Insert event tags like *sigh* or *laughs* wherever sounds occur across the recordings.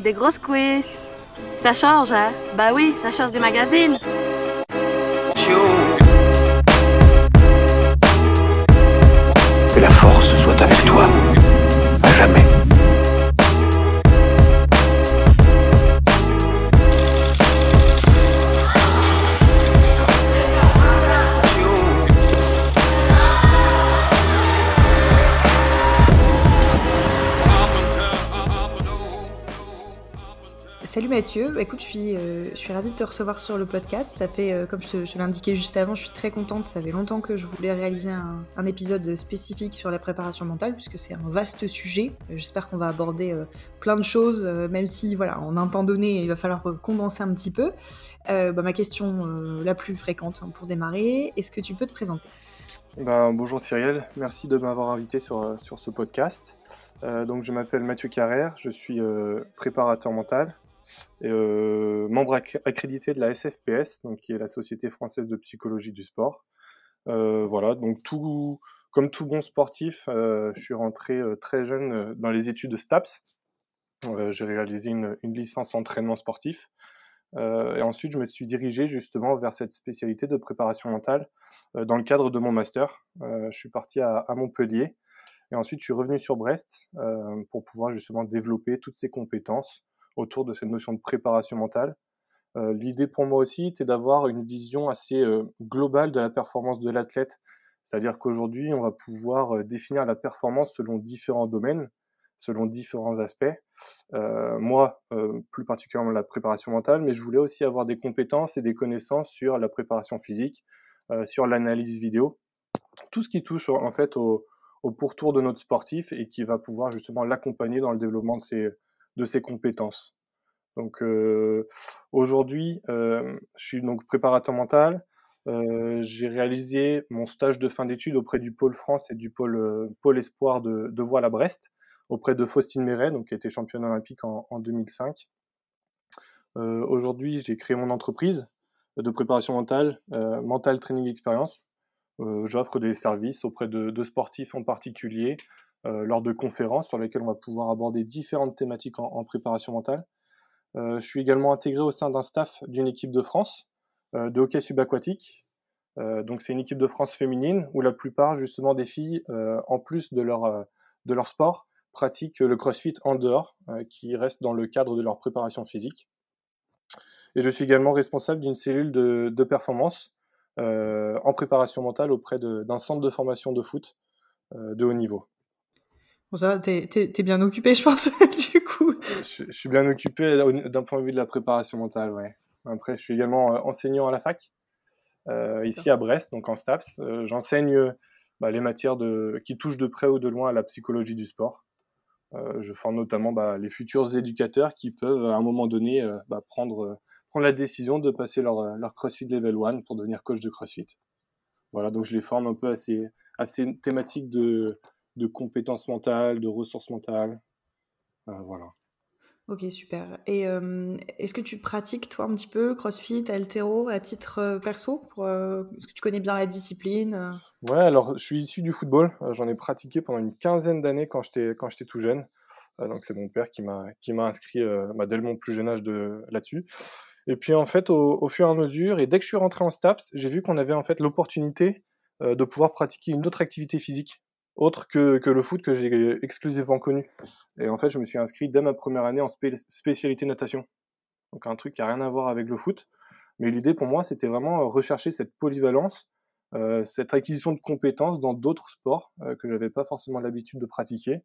des grosses quiz. Ça change, hein? Bah oui, ça change des magazines. Mathieu, Bah, écoute, je suis, euh, je suis ravie de te recevoir sur le podcast. Ça fait, euh, comme je l'indiquais juste avant, je suis très contente. Ça fait longtemps que je voulais réaliser un, épisode spécifique sur la préparation mentale, puisque c'est un vaste sujet. Euh, J'espère qu'on va aborder plein de choses, même si, voilà, en un temps donné, il va falloir condenser un petit peu. Bah, ma question la plus fréquente hein, pour démarrer, est-ce que tu peux te présenter? Ben, bonjour Cyril, merci de m'avoir invité sur, ce podcast. Donc je m'appelle Mathieu Carrère, je suis préparateur mental membre acc- accrédité de la SFPS, donc qui est la Société française de psychologie du sport. Euh, voilà, donc tout, comme tout bon sportif, euh, je suis rentré euh, très jeune euh, dans les études de STAPS. Euh, J'ai réalisé une, une licence entraînement sportif. Euh, et ensuite, je me suis dirigé justement vers cette spécialité de préparation mentale euh, dans le cadre de mon master. Euh, je suis parti à, à Montpellier et ensuite je suis revenu sur Brest euh, pour pouvoir justement développer toutes ces compétences autour de cette notion de préparation mentale. Euh, L'idée pour moi aussi était d'avoir une vision assez euh, globale de la performance de l'athlète. C'est-à-dire qu'aujourd'hui, on va pouvoir euh, définir la performance selon différents domaines, selon différents aspects. Moi, plus particulièrement la préparation mentale, mais je voulais aussi avoir des compétences et des connaissances sur la préparation physique, sur l'analyse vidéo, tout ce qui touche en fait au pourtour de notre sportif et qui va pouvoir justement l'accompagner dans le développement de ses, de ses compétences. Donc euh, aujourd'hui, euh, je suis donc préparateur mental. Euh, j'ai réalisé mon stage de fin d'études auprès du pôle France et du pôle, espoir de, de voile à Brest, auprès de Faustine Méret, donc qui été championne olympique en, en 2005. Euh, aujourd'hui, j'ai créé mon entreprise de préparation mentale, Mental Training Experience. J'offre des services auprès de, de sportifs en particulier, lors de conférences sur lesquelles on va pouvoir aborder différentes thématiques en, préparation mentale. Euh, je suis également intégré au sein d'un staff d'une équipe de France euh, de hockey subaquatique. Euh, donc c'est une équipe de France féminine où la plupart justement des filles, euh, en plus de leur, euh, de leur sport, pratiquent le crossfit en dehors, euh, qui reste dans le cadre de leur préparation physique. Et je suis également responsable d'une cellule de, de performance euh, en préparation mentale auprès d'un centre de formation de foot euh, de haut niveau. Bon, ça t'es t'es- t'es bien occupé, je pense, *laughs* du coup. Je, je suis bien occupé d'un point de vue de la préparation mentale, ouais. Après, je suis également euh, enseignant à la fac, euh, ici à Brest, donc en STAPS. Euh, J'enseigne bah, les matières de, qui touchent de près ou de loin à la psychologie du sport. Euh, je forme notamment bah, les futurs éducateurs qui peuvent, à un moment donné, bah, prendre, prendre la décision de passer leur, leur CrossFit Level 1 pour devenir coach de CrossFit. Voilà, donc je les forme un peu à ces, à ces thématiques de, de compétences mentales, de ressources mentales. Euh, voilà. Ok, super. Et euh, est-ce que tu pratiques, toi, un petit peu CrossFit, Altero, à titre euh, perso pour, euh, Est-ce que tu connais bien la discipline Ouais, alors je suis issu du football. J'en ai pratiqué pendant une quinzaine d'années quand j'étais quand j'étais tout jeune. Donc c'est mon père qui m'a qui m'a inscrit euh, bah, dès mon plus jeune âge de là-dessus. Et puis en fait au, au fur et à mesure et dès que je suis rentré en STAPS, j'ai vu qu'on avait en fait l'opportunité de pouvoir pratiquer une autre activité physique autre que, que le foot que j'ai exclusivement connu. Et en fait, je me suis inscrit dès ma première année en spé- spécialité natation. Donc un truc qui a rien à voir avec le foot. Mais l'idée pour moi, c'était vraiment euh, rechercher cette polyvalence euh, cette acquisition de compétences dans d'autres sports euh, que j'avais pas forcément l'habitude de pratiquer.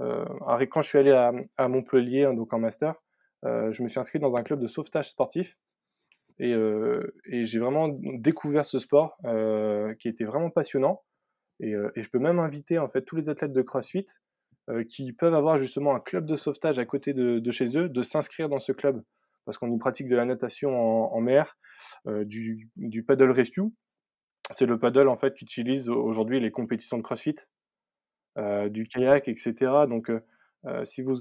Euh, quand je suis allé à, à Montpellier, hein, donc en master, euh, je me suis inscrit dans un club de sauvetage sportif et, euh, et j'ai vraiment découvert ce sport qui était vraiment passionnant. Et, euh, et je peux même inviter en fait tous les athlètes de CrossFit euh, qui peuvent avoir justement un club de sauvetage à côté de, chez eux, de s'inscrire dans ce club. Parce qu'on y pratique de la natation en, mer, euh, du, paddle rescue, c'est le paddle en fait qu'utilisent aujourd'hui les compétitions de CrossFit, du kayak, etc. Donc, si vous,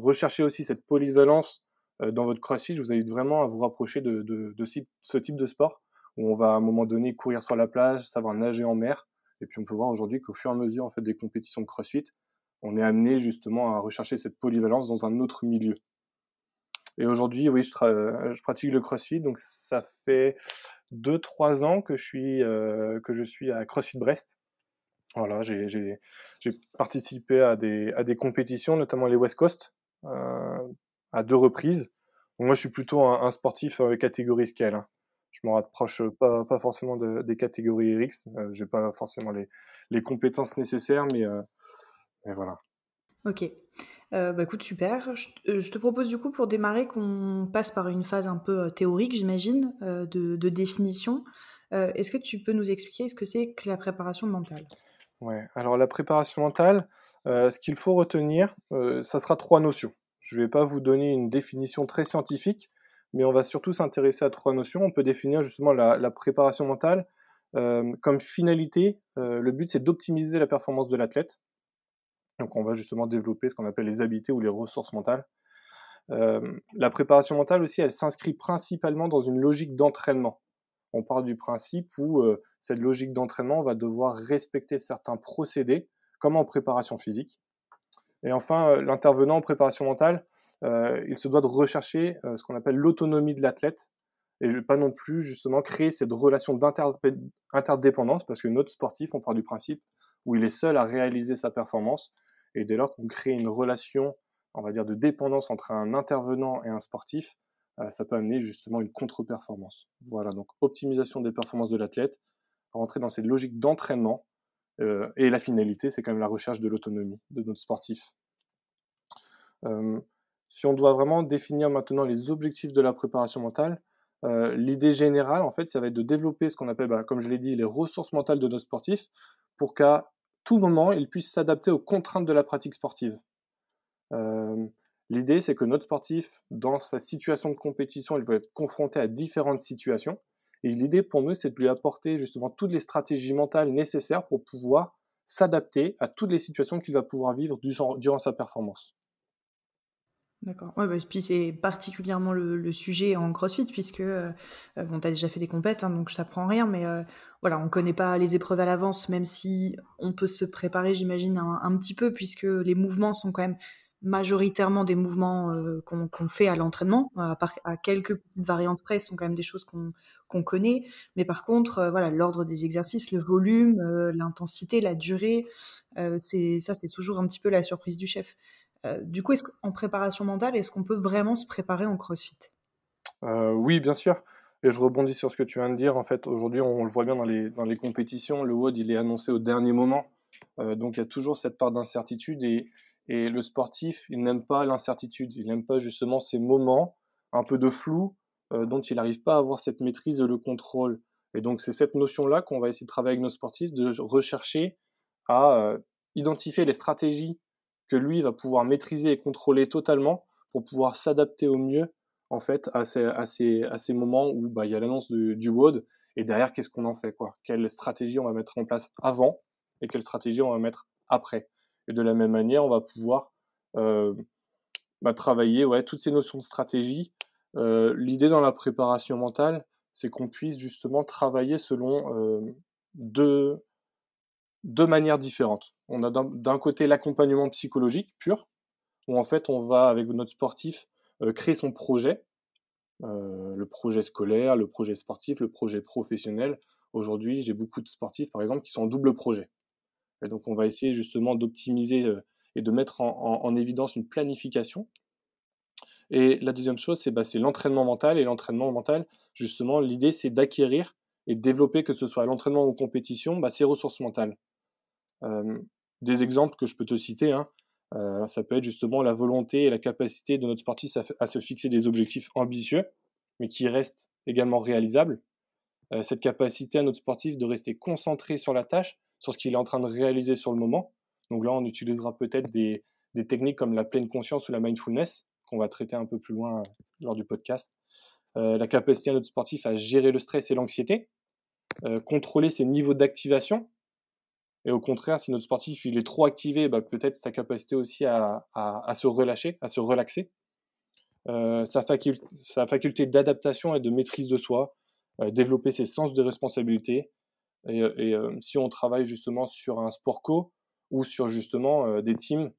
recherchez aussi cette polyvalence dans votre CrossFit, je vous invite vraiment à vous rapprocher de, ce type de sport où on va à un moment donné courir sur la plage, savoir nager en mer, et puis on peut voir aujourd'hui qu'au fur et à mesure en fait des compétitions de CrossFit, on est amené justement à rechercher cette polyvalence dans un autre milieu. Et aujourd'hui, oui, je, je, pratique le CrossFit. Donc ça fait 2-3 ans que je, suis, que je suis à CrossFit Brest. Voilà, j'ai participé à des, à des compétitions, notamment les West Coast, à deux reprises. moi, je suis plutôt un, sportif catégorie scale. Hein. Je me rapproche pas, pas forcément des catégories RX. j'ai pas forcément les, les compétences nécessaires, mais, mais voilà. Ok. Euh, bah écoute, super. Euh, je, te propose du coup pour démarrer qu'on passe par une phase un peu euh, théorique, j'imagine, de, définition. Est-ce que tu peux nous expliquer ce que c'est que la préparation mentale? Ouais, alors la préparation mentale, ce qu'il faut retenir, ça sera trois notions. Je ne vais pas vous donner une définition très scientifique, mais on va surtout s'intéresser à trois notions. On peut définir justement la préparation mentale comme finalité. le but, c'est d'optimiser la performance de l'athlète. Donc on va justement développer ce qu'on appelle les habiletés ou les ressources mentales. Euh, la préparation mentale aussi, elle s'inscrit principalement dans une logique d'entraînement. On part du principe où euh, cette logique d'entraînement va devoir respecter certains procédés, comme en préparation physique. Et enfin, euh, l'intervenant en préparation mentale, il se doit de rechercher ce qu'on appelle l'autonomie de l'athlète, et pas non plus justement créer cette relation d'interdépendance, parce que notre sportif, on part du principe où il est seul à réaliser sa performance, et dès lors qu'on crée une relation, on va dire, de dépendance entre un intervenant et un sportif, euh, ça peut amener justement une contre-performance. Voilà, donc optimisation des performances de l'athlète, rentrer dans cette logique d'entraînement, euh, et la finalité, c'est quand même la recherche de l'autonomie de notre sportif. Euh, si on doit vraiment définir maintenant les objectifs de la préparation mentale, l'idée générale, en fait, ça va être de développer ce qu'on appelle, bah, comme je l'ai dit, les ressources mentales de nos sportifs pour qu'à tout moment, il puisse s'adapter aux contraintes de la pratique sportive. Euh, l'idée, c'est que notre sportif, dans sa situation de compétition, il va être confronté à différentes situations. Et l'idée pour nous, c'est de lui apporter justement toutes les stratégies mentales nécessaires pour pouvoir s'adapter à toutes les situations qu'il va pouvoir vivre durant sa performance. D'accord. Ouais, bah, puis c'est particulièrement le, sujet en CrossFit, puisque, euh, euh, bon, tu as déjà fait des compètes, hein, donc je t'apprends rien, mais euh, voilà, on connaît pas les épreuves à l'avance, même si on peut se préparer, j'imagine, un, petit peu, puisque les mouvements sont quand même majoritairement des mouvements qu'on fait à l'entraînement, à, à quelques petites variantes près, ce sont quand même des choses qu'on connaît, mais par contre, voilà, l'ordre des exercices, le volume, l'intensité, la durée, c'est ça, c'est toujours un petit peu la surprise du chef. Euh, du coup, en préparation mentale, est-ce qu'on peut vraiment se préparer en CrossFit? Euh, Oui, bien sûr. Et je rebondis sur ce que tu viens de dire. En fait, aujourd'hui, on, le voit bien dans les, dans les compétitions, le WOD, il est annoncé au dernier moment. Euh, donc, il y a toujours cette part d'incertitude. Et, et, le sportif, il n'aime pas l'incertitude. Il n'aime pas justement ces moments un peu de flou dont il n'arrive pas à avoir cette maîtrise le contrôle. Et donc, c'est cette notion-là qu'on va essayer de travailler avec nos sportifs, de rechercher à identifier les stratégies que lui va pouvoir maîtriser et contrôler totalement pour pouvoir s'adapter au mieux en fait à ces, à moments où bah, il y a l'annonce du, du WOD et derrière qu'est-ce qu'on en fait quoi? Quelle stratégie on va mettre en place avant et quelle stratégie on va mettre après? Et de la même manière, on va pouvoir euh, bah, travailler ouais, toutes ces notions de stratégie. Euh, l'idée dans la préparation mentale, c'est qu'on puisse justement travailler selon euh, deux, deux manières différentes. On a d'un côté l'accompagnement psychologique pur, où en fait on va avec notre sportif créer son projet, le projet scolaire, le projet sportif, le projet professionnel. Aujourd'hui, j'ai beaucoup de sportifs par exemple qui sont en double projet. Et donc on va essayer justement d'optimiser euh, et de mettre en, évidence une planification. Et la deuxième chose, c'est bah, l'entraînement mental. Et l'entraînement mental, justement, l'idée c'est d'acquérir et de développer, que ce soit l'entraînement ou compétition, bah, ses ressources mentales des exemples que je peux te citer, hein, ça peut être justement la volonté et la capacité de notre sportif à, se fixer des objectifs ambitieux, mais qui restent également réalisables. cette capacité à notre sportif de rester concentré sur la tâche, sur ce qu'il est en train de réaliser sur le moment. Donc là, on utilisera peut-être des, techniques comme la pleine conscience ou la mindfulness, qu'on va traiter un peu plus loin lors du podcast. la capacité à notre sportif à gérer le stress et l'anxiété, contrôler ses niveaux d'activation, et au contraire, si notre sportif il est trop activé, bah, peut-être sa capacité aussi à, se relâcher, à se relaxer. Euh, sa, faculté d'adaptation et de maîtrise de soi, euh, développer ses sens de responsabilité. Et, si on travaille justement sur un sport co ou sur justement des teams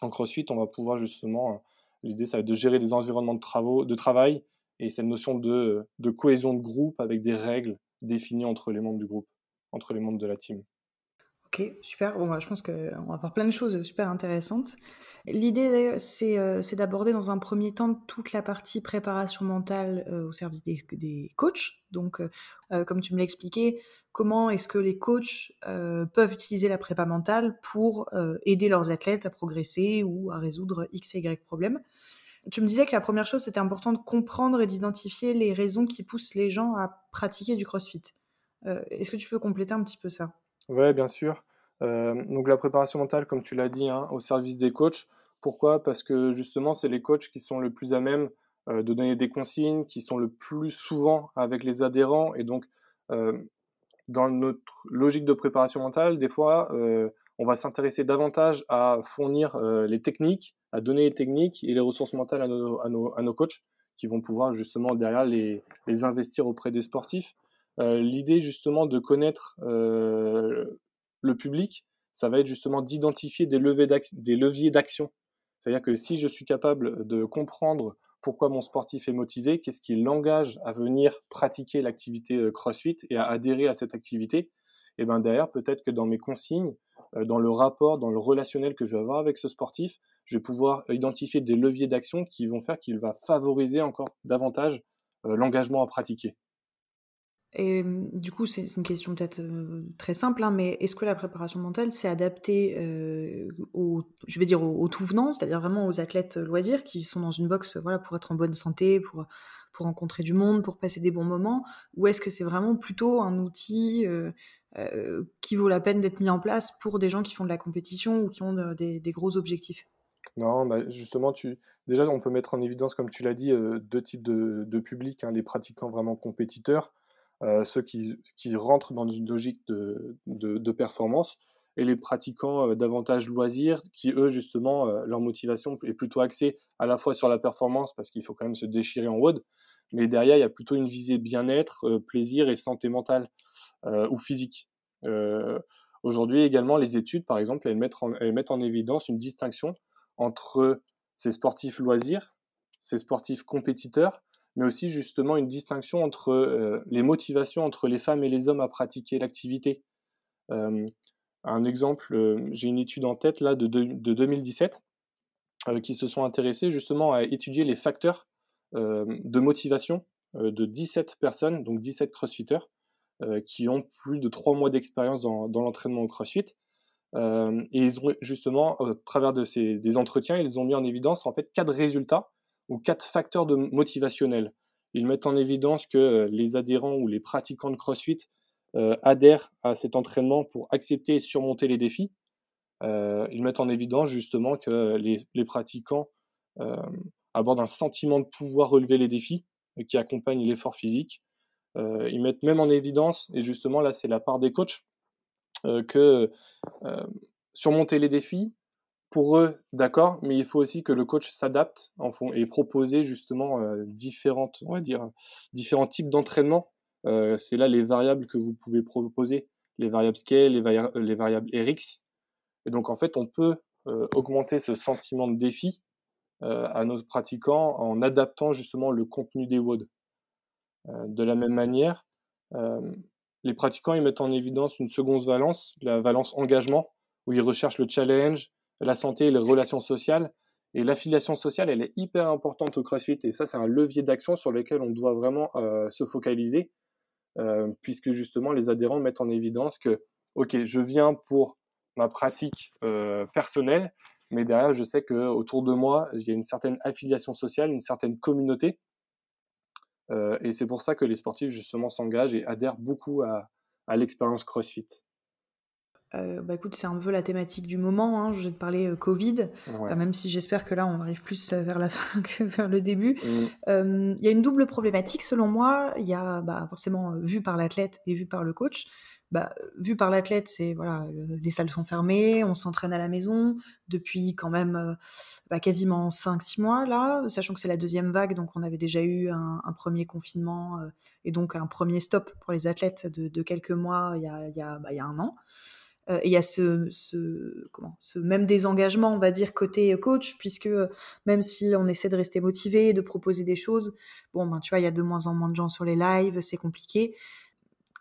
en CrossFit, on va pouvoir justement L'idée, ça va être de gérer des environnements de, travaux, de travail et cette notion de cohésion de groupe avec des règles définies entre les membres du groupe, entre les membres de la team. Ok, super. Bon, bah, je pense qu'on va voir plein de choses super intéressantes. L'idée, euh, c'est d'aborder dans un premier temps toute la partie préparation mentale euh, au service des, des coachs. Donc, euh, comme tu me l'expliquais, comment est-ce que les coachs peuvent utiliser la prépa mentale pour aider leurs athlètes à progresser ou à résoudre X et Y problèmes. Tu me disais que la première chose, c'était important de comprendre et d'identifier les raisons qui poussent les gens à pratiquer du CrossFit. Est-ce que tu peux compléter un petit peu ça? Oui, bien sûr. Donc la préparation mentale, comme tu l'as dit, hein, au service des coachs. Pourquoi? Parce que justement, c'est les coachs qui sont le plus à même de donner des consignes, qui sont le plus souvent avec les adhérents. Et donc, dans notre logique de préparation mentale, des fois, on va s'intéresser davantage à fournir les techniques, à donner les techniques et les ressources mentales à nos, à nos, à nos coachs qui vont pouvoir justement derrière les, les investir auprès des sportifs. Euh, l'idée justement de connaître euh, le public, ça va être justement d'identifier des, leviers d'action. C'est-à-dire que si je suis capable de comprendre pourquoi mon sportif est motivé, qu'est-ce qui l'engage à venir pratiquer l'activité euh, CrossFit et à adhérer à cette activité, et bien derrière, peut-être que dans mes consignes, dans le rapport, dans le relationnel que je vais avoir avec ce sportif, je vais pouvoir identifier des leviers d'action qui vont faire qu'il va favoriser encore davantage l'engagement à pratiquer. Et du coup, c'est une question peut-être très simple, hein, mais est-ce que la préparation mentale s'est adaptée aux, je vais dire aux, tout venants, c'est-à-dire vraiment aux athlètes loisirs qui sont dans une boxe, voilà, pour être en bonne santé, pour pour rencontrer du monde, pour passer des bons moments, ou est-ce que c'est vraiment plutôt un outil qui vaut la peine d'être mis en place pour des gens qui font de la compétition ou qui ont des, gros objectifs? Non, bah, justement, tu... déjà, on peut mettre en évidence, comme tu l'as dit, deux types de, de publics, hein, les pratiquants vraiment compétiteurs, euh, ceux qui, qui, rentrent dans une logique de, de, de performance, et les pratiquants euh, davantage loisirs, qui eux, justement, euh, leur motivation est plutôt axée à la fois sur la performance, parce qu'il faut quand même se déchirer en WOD, mais derrière, il y a plutôt une visée bien-être, plaisir et santé mentale ou physique. Aujourd'hui également, les études, par exemple, elles mettent, en, elles mettent en évidence une distinction entre ces sportifs loisirs, ces sportifs compétiteurs, mais aussi justement une distinction entre euh, les motivations entre les femmes et les hommes à pratiquer l'activité. Euh, un exemple, euh, j'ai une étude en tête là de, de, 2017 qui se sont intéressés justement à étudier les facteurs de motivation de 17 personnes, donc 17 crossfitters, qui ont plus de 3 mois d'expérience dans, l'entraînement au crossfit. et ils ont justement, au travers de ces, des entretiens, ils ont mis en évidence en fait quatre résultats ou quatre facteurs de motivationnels. Ils mettent en évidence que euh, les adhérents ou les pratiquants de CrossFit euh, adhèrent à cet entraînement pour accepter et surmonter les défis. Euh, ils mettent en évidence justement que les, pratiquants abordent un sentiment de pouvoir relever les défis qui accompagne l'effort physique. ils mettent même en évidence, et justement là c'est la part des coachs, que surmonter les défis, pour eux, d'accord, mais il faut aussi que le coach s'adapte en fond et proposer justement euh, différentes, on va dire, différents types d'entraînement. Euh, c'est là les variables que vous pouvez proposer, les variables scale, les, les variables RX. Et donc en fait, on peut euh, augmenter ce sentiment de défi à nos pratiquants en adaptant justement le contenu des WOD. de la même manière, les pratiquants ils mettent en évidence une seconde valence, la valence engagement, où ils recherchent le challenge, la santé et les relations sociales. Et l'affiliation sociale, elle est hyper importante au CrossFit. Et ça, c'est un levier d'action sur lequel on doit vraiment euh, se focaliser, euh, puisque justement, les adhérents mettent en évidence que, OK, je viens pour ma pratique euh, personnelle, mais derrière, je sais qu'autour de moi, il y a une certaine affiliation sociale, une certaine communauté. et c'est pour ça que les sportifs, justement, s'engagent et adhèrent beaucoup à l'expérience CrossFit. Euh, bah écoute, c'est un peu la thématique du moment. Hein. Je vais te parler euh, Covid, euh, même si j'espère que là, on arrive plus vers la *laughs* fin que vers le début. Mm. Il y a une double problématique, selon moi. Il y a bah, forcément vu par l'athlète et vu par le coach. Bah, vu par l'athlète, c'est voilà, les salles sont fermées, on s'entraîne à la maison depuis quand même bah, quasiment 5-6 mois là, sachant que c'est la deuxième vague, donc on avait déjà eu un, premier confinement et donc un premier stop pour les athlètes de, quelques mois il y a, y a, bah, il y a un an. Et il y a ce, même désengagement, on va dire, côté coach, puisque même si on essaie de rester motivé, de proposer des choses, bon, ben, tu vois, il y a de moins en moins de gens sur les lives, c'est compliqué.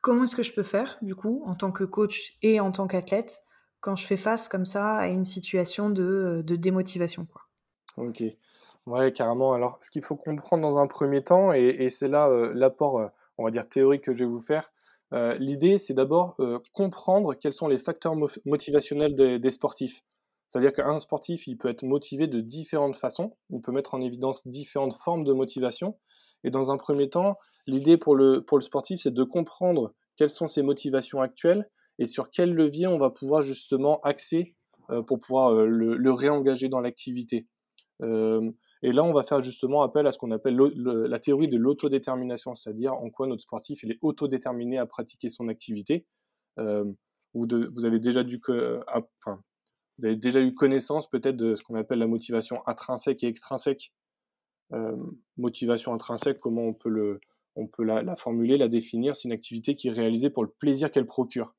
Comment est-ce que je peux faire, du coup, en tant que coach et en tant qu'athlète, quand je fais face comme ça à une situation de, de démotivation, quoi? Ok. Ouais, carrément. Alors, ce qu'il faut comprendre dans un premier temps, et, c'est là euh, l'apport, euh, on va dire, théorique que je vais vous faire, euh, l'idée, c'est d'abord comprendre quels sont les facteurs motivationnels des, sportifs. C'est-à-dire qu'un sportif, il peut être motivé de différentes façons, il peut mettre en évidence différentes formes de motivation. Et dans un premier temps, l'idée pour le, pour le sportif, c'est de comprendre quelles sont ses motivations actuelles et sur quel levier on va pouvoir justement axer pour pouvoir le réengager dans l'activité. Et là, on va faire justement appel à ce qu'on appelle la théorie de l'autodétermination, c'est-à-dire en quoi notre sportif il est autodéterminé à pratiquer son activité. Vous, avez déjà eu connaissance peut-être de ce qu'on appelle la motivation intrinsèque et extrinsèque. Euh, motivation intrinsèque, comment on peut, le, on peut la, la formuler, la définir C'est une activité qui est réalisée pour le plaisir qu'elle procure.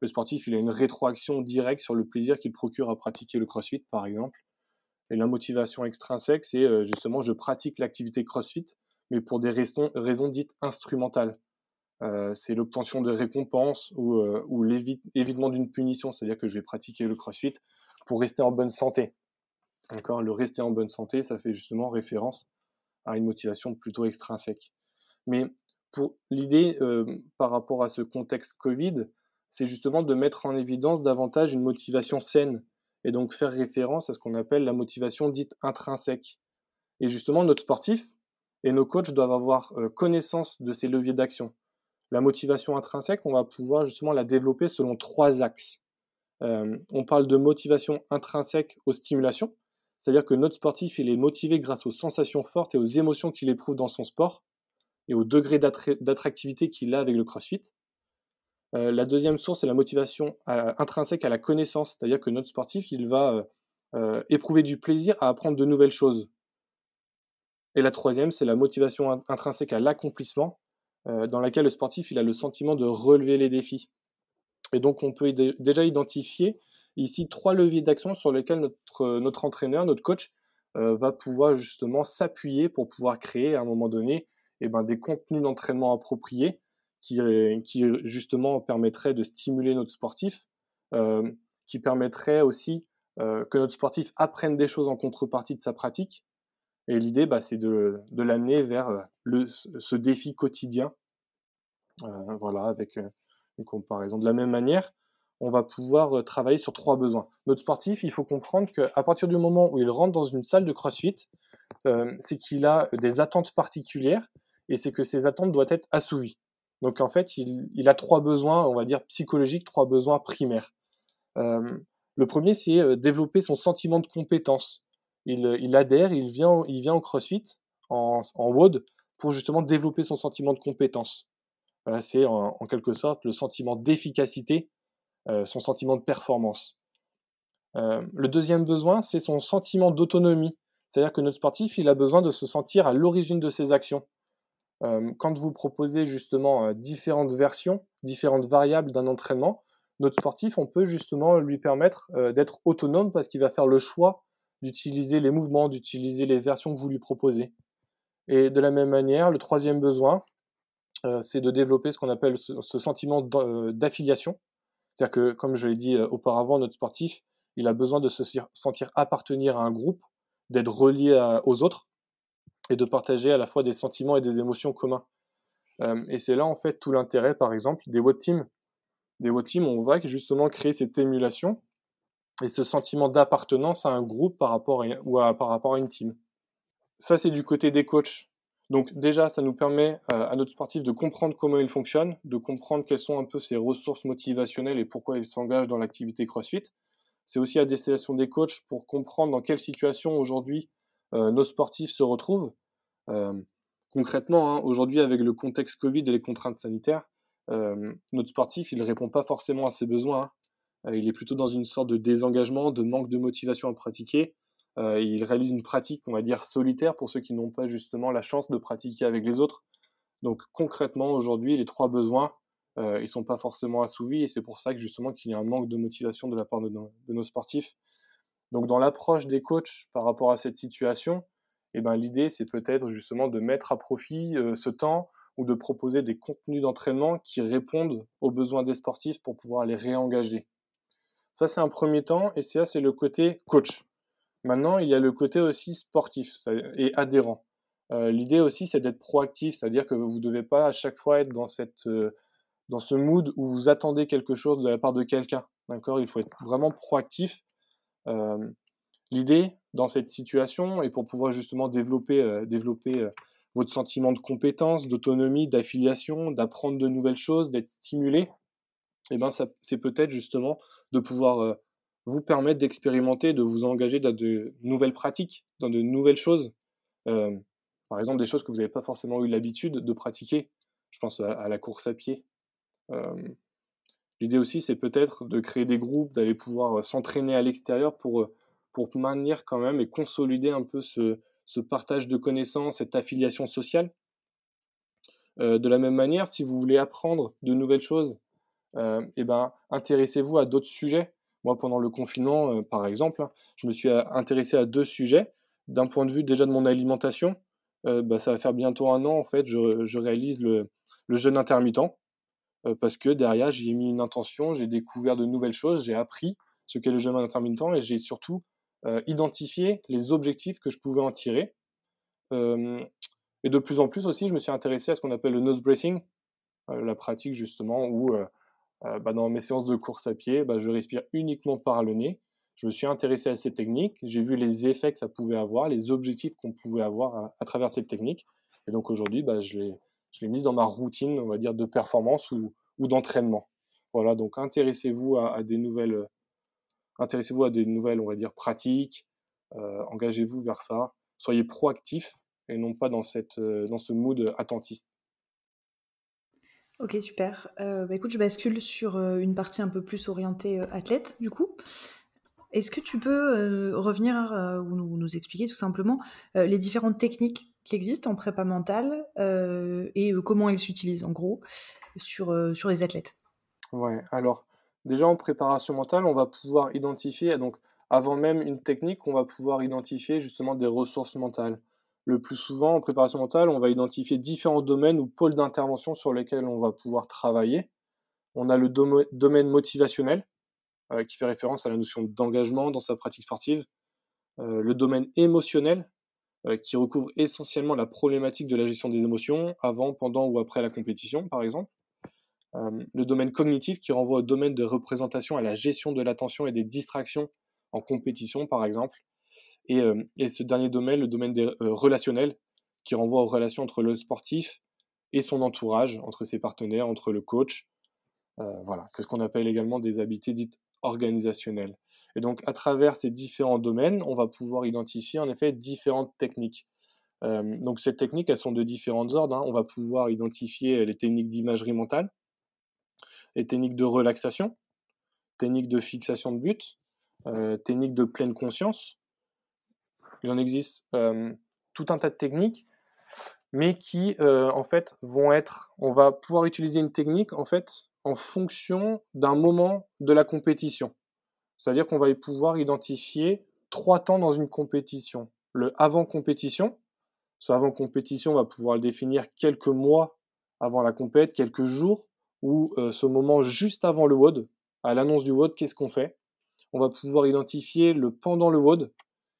Le sportif, il a une rétroaction directe sur le plaisir qu'il procure à pratiquer le crossfit, par exemple. Et la motivation extrinsèque, c'est euh, justement je pratique l'activité CrossFit, mais pour des raisons, dites instrumentales. Euh, c'est l'obtention de récompenses ou, euh, l'évitement d'une punition, c'est-à-dire que je vais pratiquer le CrossFit pour rester en bonne santé. Le rester en bonne santé, ça fait justement référence à une motivation plutôt extrinsèque. Mais l'idée par rapport à ce contexte Covid, c'est justement de mettre en évidence davantage une motivation saine, et donc faire référence à ce qu'on appelle la motivation dite intrinsèque. Et justement, notre sportif et nos coachs doivent avoir euh, connaissance de ces leviers d'action. La motivation intrinsèque, on va pouvoir justement la développer selon trois axes. Euh, on parle de motivation intrinsèque aux stimulations, c'est-à-dire que notre sportif, il est motivé grâce aux sensations fortes et aux émotions qu'il éprouve dans son sport et au degré d'attractivité qu'il a avec le CrossFit. Euh, la deuxième source, c'est la motivation euh, intrinsèque à la connaissance, c'est-à-dire que notre sportif, il va euh, éprouver du plaisir à apprendre de nouvelles choses. Et la troisième, c'est la motivation intrinsèque à l'accomplissement, dans laquelle le sportif, a le sentiment de relever les défis. Et donc, on peut déjà identifier ici trois leviers d'action sur lesquels notre, notre entraîneur, notre coach, va pouvoir justement s'appuyer pour pouvoir créer à un moment donné eh ben, des contenus d'entraînement appropriés qui, qui justement permettrait de stimuler notre sportif, euh, qui permettrait aussi euh, que notre sportif apprenne des choses en contrepartie de sa pratique. Et l'idée, bah, c'est de, l'amener vers euh, ce défi quotidien. voilà, avec une comparaison. De la même manière, on va pouvoir travailler sur trois besoins. Notre sportif, il faut comprendre qu'à partir du moment où il rentre dans une salle de CrossFit, c'est qu'il a des attentes particulières et c'est que ces attentes doivent être assouvies. Donc en fait, il, a trois besoins, on va dire psychologiques, trois besoins primaires. Euh, le premier, c'est euh, développer son sentiment de compétence. Il, adhère, il vient, il vient au CrossFit, en, en WOD, pour justement développer son sentiment de compétence. c'est en, quelque sorte le sentiment d'efficacité, euh, son sentiment de performance. le deuxième besoin, c'est son sentiment d'autonomie. C'est-à-dire que notre sportif, il a besoin de se sentir à l'origine de ses actions. Quand vous proposez justement différentes versions, différentes variables d'un entraînement, notre sportif, on peut justement lui permettre d'être autonome parce qu'il va faire le choix d'utiliser les mouvements, d'utiliser les versions que vous lui proposez. Et de la même manière, le troisième besoin, c'est de développer ce qu'on appelle ce, sentiment d'affiliation. C'est-à-dire que, comme je l'ai dit auparavant, notre sportif, il a besoin de se sentir appartenir à un groupe, d'être relié aux autres et de partager à la fois des sentiments et des émotions communs. Euh, et c'est là en fait tout l'intérêt, par exemple, des WOT Teams. Des WOT Teams, on va justement créer cette émulation et ce sentiment d'appartenance à un groupe par rapport à, ou par rapport à une team. Ça, c'est du côté des coachs. Donc déjà, ça nous permet euh, à notre sportif de comprendre comment il fonctionne, de comprendre quelles sont un peu ses ressources motivationnelles et pourquoi il s'engage dans l'activité CrossFit. C'est aussi à destination des coachs pour comprendre dans quelle situation aujourd'hui nos sportifs se retrouvent. Euh, concrètement, hein, aujourd'hui, avec le contexte Covid et les contraintes sanitaires, euh, notre sportif, il ne répond pas forcément à ses besoins. Hein. il est plutôt dans une sorte de désengagement, de manque de motivation à pratiquer. il réalise une pratique, on va dire, solitaire pour ceux qui n'ont pas justement la chance de pratiquer avec les autres. Donc concrètement, aujourd'hui, les trois besoins, euh, ils sont pas forcément assouvis et c'est pour ça que justement qu'il y a un manque de motivation de la part de nos, sportifs. Donc dans l'approche des coachs par rapport à cette situation, eh ben, l'idée c'est peut-être justement de mettre à profit euh, ce temps ou de proposer des contenus d'entraînement qui répondent aux besoins des sportifs pour pouvoir les réengager. Ça c'est un premier temps et ça c'est le côté coach. Maintenant il y a le côté aussi sportif et adhérent. Euh, l'idée aussi c'est d'être proactif, c'est-à-dire que vous ne devez pas à chaque fois être dans cette euh, dans ce mood où vous attendez quelque chose de la part de quelqu'un. D'accord? Il faut être vraiment proactif. Euh, l'idée dans cette situation, et pour pouvoir justement développer, euh, développer euh, votre sentiment de compétence, d'autonomie, d'affiliation, d'apprendre de nouvelles choses, d'être stimulé, eh ben c'est peut-être justement de pouvoir vous permettre d'expérimenter, de vous engager dans de nouvelles pratiques, dans de nouvelles choses. par exemple, des choses que vous n'avez pas forcément eu l'habitude de pratiquer. Je pense à la course à pied, l'idée aussi, c'est peut-être de créer des groupes, d'aller pouvoir euh, s'entraîner à l'extérieur pour, euh, pour maintenir quand même et consolider un peu ce, partage de connaissances, cette affiliation sociale. de la même manière, si vous voulez apprendre de nouvelles choses, eh ben, intéressez-vous à d'autres sujets. Moi, pendant le confinement, par exemple, hein, je me suis intéressé à deux sujets. D'un point de vue déjà de mon alimentation, bah, ça va faire bientôt un an, en fait, je, je réalise le, le jeûne intermittent parce que derrière, j'y ai mis une intention, j'ai découvert de nouvelles choses, j'ai appris ce qu'est le jeûne intermittent et j'ai surtout identifié les objectifs que je pouvais en tirer. et de plus en plus aussi, je me suis intéressé à ce qu'on appelle le nose bracing, la pratique justement où bah, dans mes séances de course à pied, bah, je respire uniquement par le nez. Je me suis intéressé à ces techniques, j'ai vu les effets que ça pouvait avoir, les objectifs qu'on pouvait avoir à, à, travers cette technique. Et donc aujourd'hui, bah, je les je l'ai mise dans ma routine, on va dire, de performance ou, d'entraînement. Voilà, donc intéressez-vous à, des nouvelles, euh, intéressez-vous à des nouvelles, on va dire, pratiques, euh, engagez-vous vers ça, soyez proactif et non pas dans, cette, euh, dans ce mood attentiste. Ok, super. bah écoute, je bascule sur une partie un peu plus orientée athlète, du coup. Est-ce que tu peux revenir ou nous, expliquer tout simplement les différentes techniques qui existent en prépa mentale euh, et euh, comment elles s'utilisent en gros sur, euh, sur les athlètes Ouais, alors déjà en préparation mentale, on va pouvoir identifier, donc avant même une technique, on va pouvoir identifier justement des ressources mentales. Le plus souvent en préparation mentale, on va identifier différents domaines ou pôles d'intervention sur lesquels on va pouvoir travailler. On a le domaine motivationnel, qui fait référence à la notion d'engagement dans sa pratique sportive. le domaine émotionnel, qui recouvre essentiellement la problématique de la gestion des émotions avant, pendant ou après la compétition, par exemple. Euh, le domaine cognitif qui renvoie au domaine de représentation à la gestion de l'attention et des distractions en compétition, par exemple. Et, euh, ce dernier domaine, le domaine relationnel, qui renvoie aux relations entre le sportif et son entourage, entre ses partenaires, entre le coach. voilà, c'est ce qu'on appelle également des habiletés dites organisationnelles. Et donc, à travers ces différents domaines, on va pouvoir identifier en effet différentes techniques. Euh, donc, ces techniques, elles sont de différents ordres. Hein. On va pouvoir identifier les techniques d'imagerie mentale, les techniques de relaxation, techniques de fixation de but, euh, techniques de pleine conscience. Il en existe euh, tout un tas de techniques, mais qui, en fait, vont être. On va pouvoir utiliser une technique, en fait, en fonction d'un moment de la compétition. C'est-à-dire qu'on va pouvoir identifier trois temps dans une compétition. Le avant-compétition, ce avant-compétition, on va pouvoir le définir quelques mois avant la compète, quelques jours, ou euh, ce moment juste avant le WOD, à l'annonce du WOD, qu'est-ce qu'on fait? On va pouvoir identifier le pendant le WOD,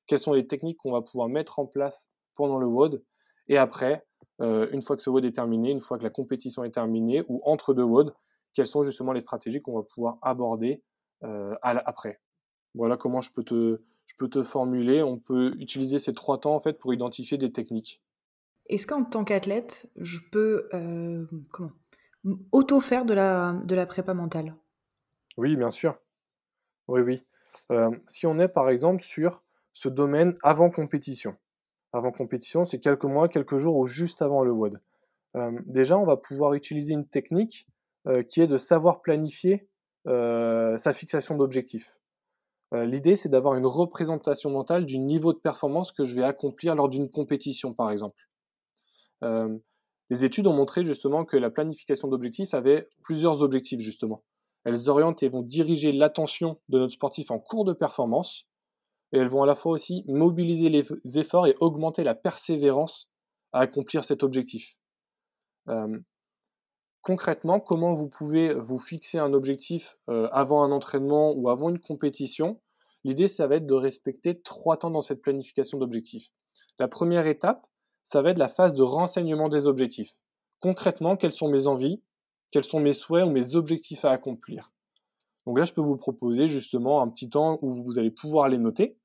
quelles sont les techniques qu'on va pouvoir mettre en place pendant le WOD, et après, euh, une fois que ce WOD est terminé, une fois que la compétition est terminée, ou entre deux WOD, quelles sont justement les stratégies qu'on va pouvoir aborder euh, après. Voilà comment je peux, te, je peux te formuler. On peut utiliser ces trois temps en fait pour identifier des techniques. Est-ce qu'en tant qu'athlète, je peux euh, comment auto-faire de la, de la prépa mentale? Oui, bien sûr. Oui, oui. Euh, si on est par exemple sur ce domaine avant compétition. Avant compétition, c'est quelques mois, quelques jours ou juste avant le WOD. déjà, on va pouvoir utiliser une technique qui est de savoir planifier sa fixation d'objectifs. Euh, l'idée, c'est d'avoir une représentation mentale du niveau de performance que je vais accomplir lors d'une compétition, par exemple. Euh, Les études ont montré justement que la planification d'objectifs avait plusieurs objectifs justement. Elles orientent et vont diriger l'attention de notre sportif en cours de performance, et elles vont à la fois aussi mobiliser les efforts et augmenter la persévérance à accomplir cet objectif. Euh, concrètement, comment vous pouvez vous fixer un objectif euh, avant un entraînement ou avant une compétition? L'idée, ça va être de respecter trois temps dans cette planification d'objectifs. La première étape, ça va être la phase de renseignement des objectifs. Concrètement, quelles sont mes envies, quels sont mes souhaits ou mes objectifs à accomplir? Donc là, je peux vous proposer justement un petit temps où vous allez pouvoir les noter.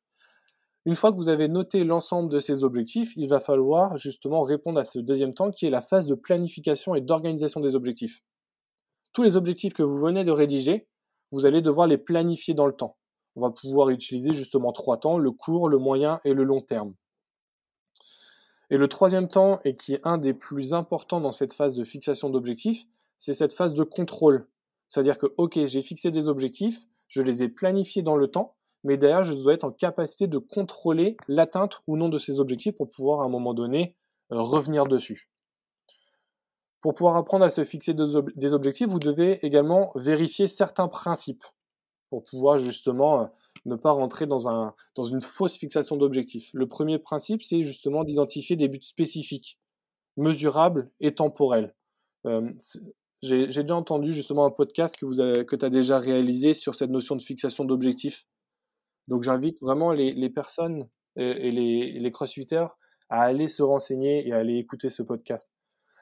Une fois que vous avez noté l'ensemble de ces objectifs, il va falloir justement répondre à ce deuxième temps qui est la phase de planification et d'organisation des objectifs. Tous les objectifs que vous venez de rédiger, vous allez devoir les planifier dans le temps. On va pouvoir utiliser justement trois temps, le court, le moyen et le long terme. Et le troisième temps, et qui est un des plus importants dans cette phase de fixation d'objectifs, c'est cette phase de contrôle. C'est-à-dire que, ok, j'ai fixé des objectifs, je les ai planifiés dans le temps, mais derrière, je dois être en capacité de contrôler l'atteinte ou non de ces objectifs pour pouvoir à un moment donné euh, revenir dessus. Pour pouvoir apprendre à se fixer des objectifs, vous devez également vérifier certains principes pour pouvoir justement euh, ne pas rentrer dans, un, dans une fausse fixation d'objectifs. Le premier principe, c'est justement d'identifier des buts spécifiques, mesurables et temporels. Euh, j'ai déjà entendu justement un podcast que tu as déjà réalisé sur cette notion de fixation d'objectifs. Donc j'invite vraiment les, personnes et, les, les crossfitters à aller se renseigner et à aller écouter ce podcast.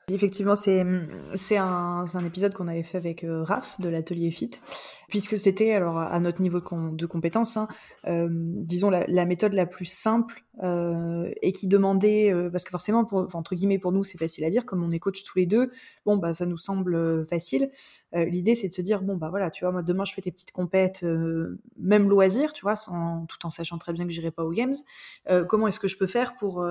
Effectivement, c'est un, un, épisode qu'on avait fait avec euh, Raph de l'atelier Fit, puisque c'était alors à notre niveau de, compétence, hein, euh, disons la, méthode la plus simple euh, et qui demandait, euh, parce que forcément pour, entre guillemets pour nous c'est facile à dire, comme on est coach tous les deux, bon bah ça nous semble facile. L'idée c'est de se dire bon bah voilà, tu vois moi demain je fais tes petites compètes, même loisir, tu vois, tout en sachant très bien que j'irai pas aux games. comment est-ce que je peux faire pour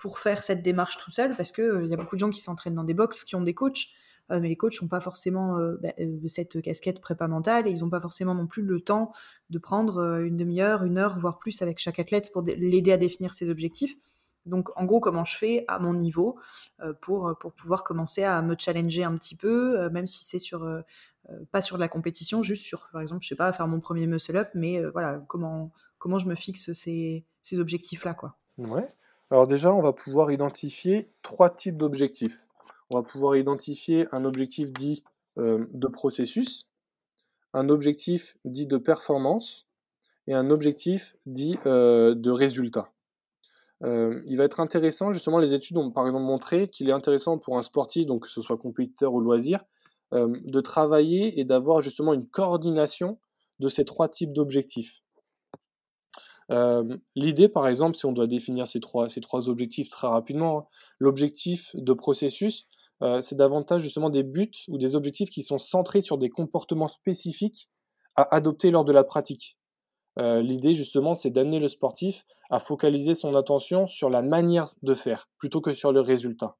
pour faire cette démarche tout seul parce que il euh, y a beaucoup de gens qui s'entraînent dans des box, qui ont des coachs, euh, mais les coachs n'ont pas forcément euh, bah, cette casquette prépa mentale et ils n'ont pas forcément non plus le temps de prendre une demi-heure, une heure, voire plus avec chaque athlète pour l'aider à définir ses objectifs. Donc en gros, comment je fais à mon niveau pour, pour pouvoir commencer à me challenger un petit peu, même si c'est sur pas sur la compétition, juste sur, par exemple, je sais pas, faire mon premier muscle-up, mais voilà, comment, comment je me fixe ces, ces objectifs-là, quoi. Ouais. Alors déjà, on va pouvoir identifier trois types d'objectifs. On va pouvoir identifier un objectif dit euh, de processus, un objectif dit de performance et un objectif dit euh, de résultat. Euh, il va être intéressant, justement, les études ont par exemple montré qu'il est intéressant pour un sportif, donc que ce soit compétiteur ou loisir, de travailler et d'avoir justement une coordination de ces trois types d'objectifs. Euh, l'idée, par exemple, si on doit définir ces trois, ces trois objectifs très rapidement, hein, l'objectif de processus, euh, c'est davantage justement des buts ou des objectifs qui sont centrés sur des comportements spécifiques à adopter lors de la pratique. Euh, l'idée, justement, c'est d'amener le sportif à focaliser son attention sur la manière de faire plutôt que sur le résultat.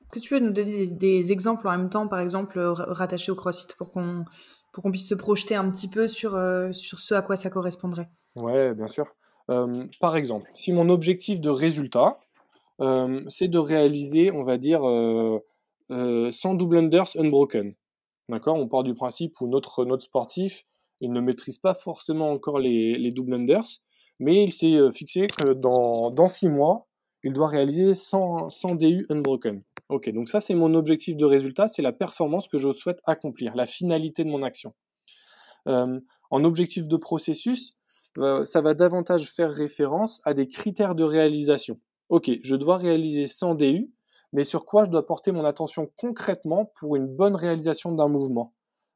Est-ce que tu peux nous donner des, exemples en même temps, par exemple, rattachés au CrossFit pour qu'on pour qu'on puisse se projeter un petit peu sur, sur ce à quoi ça correspondrait? Ouais, bien sûr. Euh, par exemple, si mon objectif de résultat, euh, c'est de réaliser, on va dire, 100 euh, double unders unbroken. D'accord? On part du principe où notre, notre sportif, il ne maîtrise pas forcément encore les, les double unders, mais il s'est fixé que dans, dans 6 mois, il doit réaliser 100, 100 DU unbroken. Ok, donc ça c'est mon objectif de résultat, c'est la performance que je souhaite accomplir, la finalité de mon action. en objectif de processus, ça va davantage faire référence à des critères de réalisation. Ok, je dois réaliser 100 DU, mais sur quoi je dois porter mon attention concrètement pour une bonne réalisation d'un mouvement?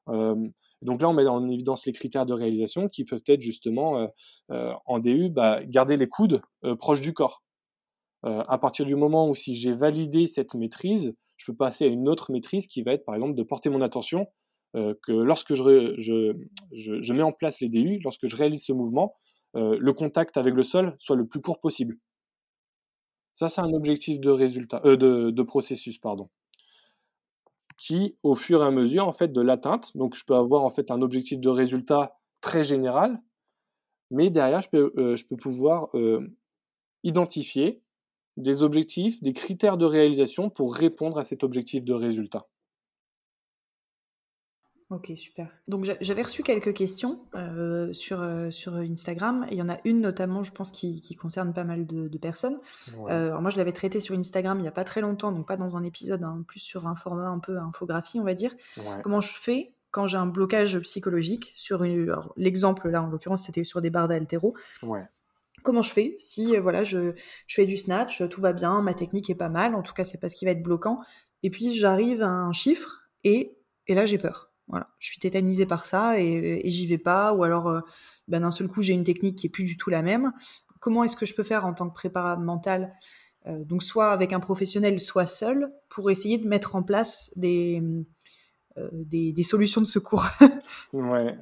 Euh, donc là, on met en évidence les critères de réalisation qui peuvent être justement euh, en DU, bah, garder les coudes proches du corps. à partir du moment où si j'ai validé cette maîtrise, je peux passer à une autre maîtrise qui va être par exemple de porter mon attention euh, que lorsque je, je, je, mets en place les DU, lorsque je réalise ce mouvement, euh, le contact avec le sol soit le plus court possible. Ça, c'est un objectif de résultat, euh, de, de, processus, pardon, qui, au fur et à mesure, en fait, de l'atteinte, donc je peux avoir en fait un objectif de résultat très général, mais derrière, je peux, je peux pouvoir identifier des objectifs, des critères de réalisation pour répondre à cet objectif de résultat. Ok, super. Donc j'avais reçu quelques questions euh, sur, euh, sur Instagram. il y en a une notamment, je pense, qui, concerne pas mal de, personnes. Euh, alors moi, je l'avais traité sur Instagram il n'y a pas très longtemps, donc pas dans un épisode, hein, plus sur un format un peu infographie, on va dire. Comment je fais quand j'ai un blocage psychologique sur une... L'exemple là, en l'occurrence, c'était sur des barres d'altéro. Comment je fais si voilà je, je, fais du snatch, tout va bien, ma technique est pas mal, en tout cas c'est pas ce qui va être bloquant, et puis j'arrive à un chiffre et, et là j'ai peur voilà, je suis tétanisée par ça et, j'y vais pas. Ou alors, euh, ben, d'un seul coup, j'ai une technique qui est plus du tout la même. Comment est-ce que je peux faire en tant que préparateur mental euh, Donc, soit avec un professionnel, soit seul, pour essayer de mettre en place des, euh, des, solutions de secours? *laughs* ouais,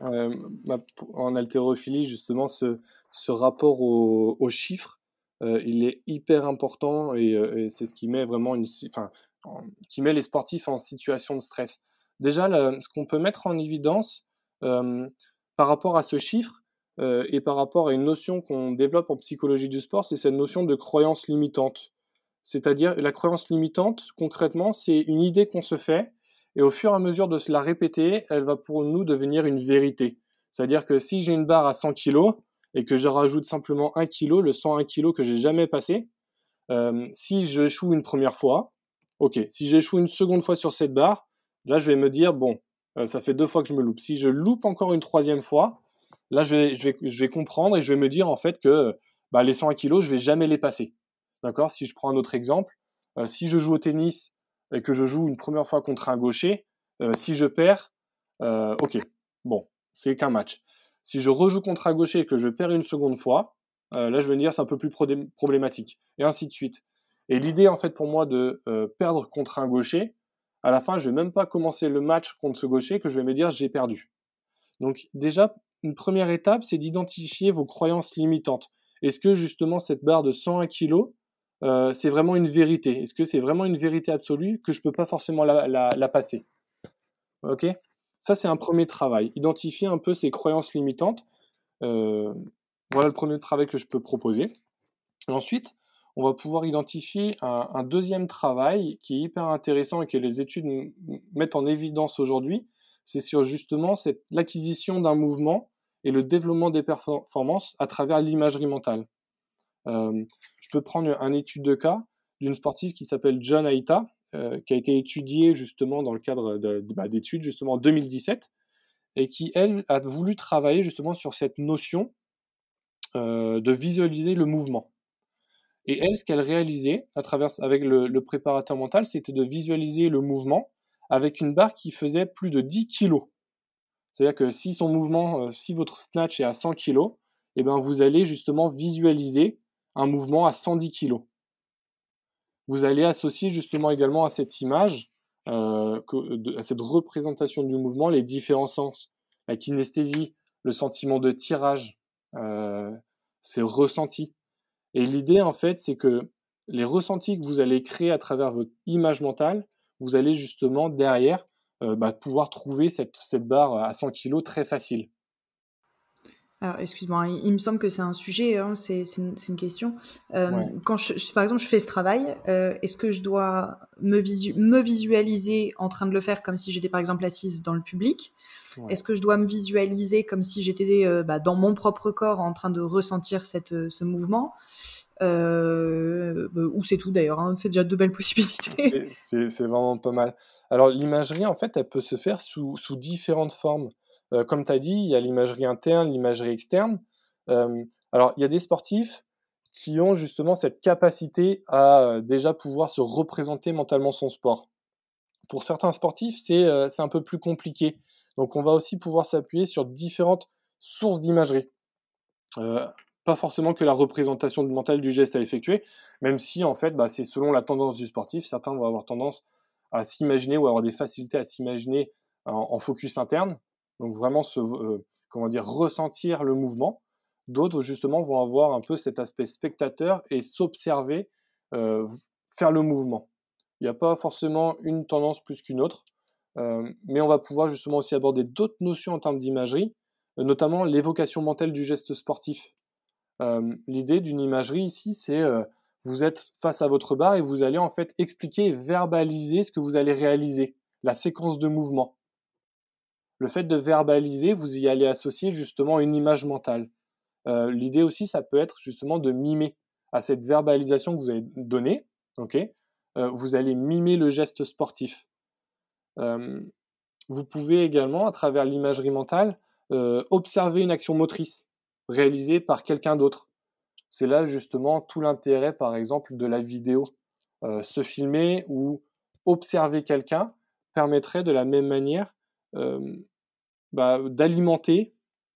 en haltérophilie, justement, ce, ce rapport aux chiffres, il est hyper important et, c'est ce qui met vraiment une, enfin, qui met les sportifs en situation de stress. Déjà, ce qu'on peut mettre en évidence par rapport à ce chiffre et par rapport à une notion qu'on développe en psychologie du sport, c'est cette notion de croyance limitante. C'est-à-dire, la croyance limitante, concrètement, c'est une idée qu'on se fait, et au fur et à mesure de se la répéter, elle va pour nous devenir une vérité. C'est-à-dire que si j'ai une barre à 100 kg et que je rajoute simplement 1 kg, le 101 kg que j'ai jamais passé, si j'échoue une première fois, ok, si j'échoue une seconde fois sur cette barre, Là, je vais me dire, bon, euh, ça fait deux fois que je me loupe. Si je loupe encore une troisième fois, là, je vais, comprendre et je vais me dire, en fait, que bah, les 101 kilos, je vais jamais les passer. D'accord? Si je prends un autre exemple, euh, si je joue au tennis et que je joue une première fois contre un gaucher, euh, si je perds, ok, bon, c'est qu'un match. Si je rejoue contre un gaucher et que je perds une seconde fois, là, je vais me dire, c'est un peu plus problématique. Et ainsi de suite. Et l'idée, en fait, pour moi, de perdre contre un gaucher, à la fin, je vais même pas commencer le match contre ce gaucher que je vais me dire j'ai perdu. Donc déjà, une première étape, c'est d'identifier vos croyances limitantes. Est-ce que justement cette barre de 101 kg, euh, c'est vraiment une vérité? Est-ce que c'est vraiment une vérité absolue que je ne peux pas forcément la, passer? Ok? Ça, c'est un premier travail. Identifier un peu ces croyances limitantes. Euh, voilà le premier travail que je peux proposer. ensuite, on va pouvoir identifier un, deuxième travail qui est hyper intéressant et que les études mettent en évidence aujourd'hui. C'est sur justement l'acquisition d'un mouvement et le développement des performances à travers l'imagerie mentale. Euh, je peux prendre une étude de cas d'une sportive qui s'appelle John Aita, euh, qui a été étudiée justement dans le cadre bah, d'études justement en 2017 et qui elle a voulu travailler justement sur cette notion euh, de visualiser le mouvement. Et elle, ce qu'elle réalisait à travers, avec le, préparateur mental, c'était de visualiser le mouvement avec une barre qui faisait plus de 10 kg. C'est-à-dire que si son mouvement, euh, si votre snatch est à 100 kg, eh ben vous allez justement visualiser un mouvement à 110 kg. Vous allez associer justement également à cette image, euh, à cette représentation du mouvement, les différents sens. La kinesthésie, le sentiment de tirage, euh, c'est ressenti. Et l'idée, en fait, c'est que les ressentis que vous allez créer à travers votre image mentale, vous allez justement derrière euh, bah, pouvoir trouver cette, barre à 100 kg très facile. Alors, excuse-moi, il, me semble que c'est un sujet, hein, c'est une, question. Euh, quand je, par exemple, je fais ce travail, euh, est-ce que je dois me, me, visualiser en train de le faire comme si j'étais par exemple assise dans le public? Est-ce que je dois me visualiser comme si j'étais bah, dans mon propre corps en train de ressentir cette, ce mouvement? Euh, bah, ou c'est tout d'ailleurs, hein, c'est déjà deux belles *laughs* possibilités. C'est vraiment pas mal. Alors l'imagerie, en fait, elle peut se faire sous, sous différentes formes. Euh, comme tu as dit, il y a l'imagerie interne, l'imagerie externe. Euh, alors il y a des sportifs qui ont justement cette capacité à déjà pouvoir se représenter mentalement son sport. Pour certains sportifs, c'est un peu plus compliqué. Donc on va aussi pouvoir s'appuyer sur différentes sources d'imagerie. Euh, pas forcément que la représentation mentale du geste à effectuer, même si en fait bah, c'est selon la tendance du sportif. Certains vont avoir tendance à s'imaginer ou avoir des facilités à s'imaginer en, focus interne, donc vraiment se, euh, comment dire, ressentir le mouvement. D'autres justement vont avoir un peu cet aspect spectateur et s'observer euh, faire le mouvement. Il n'y a pas forcément une tendance plus qu'une autre, euh, mais on va pouvoir justement aussi aborder d'autres notions en termes d'imagerie, notamment l'évocation mentale du geste sportif. L'idée d'une imagerie ici, c'est vous êtes face à votre barre et vous allez en fait expliquer verbaliser ce que vous allez réaliser, la séquence de mouvement. Le fait de verbaliser, vous y allez associer justement une image mentale. Euh, l'idée aussi, ça peut être justement de mimer à cette verbalisation que vous avez donnée. ok euh, vous allez mimer le geste sportif. Euh, vous pouvez également, à travers l'imagerie mentale, observer une action motrice réalisée par quelqu'un d'autre. C'est là justement tout l'intérêt, par exemple, de la vidéo. se filmer ou observer quelqu'un permettrait de la même manière bah, d'alimenter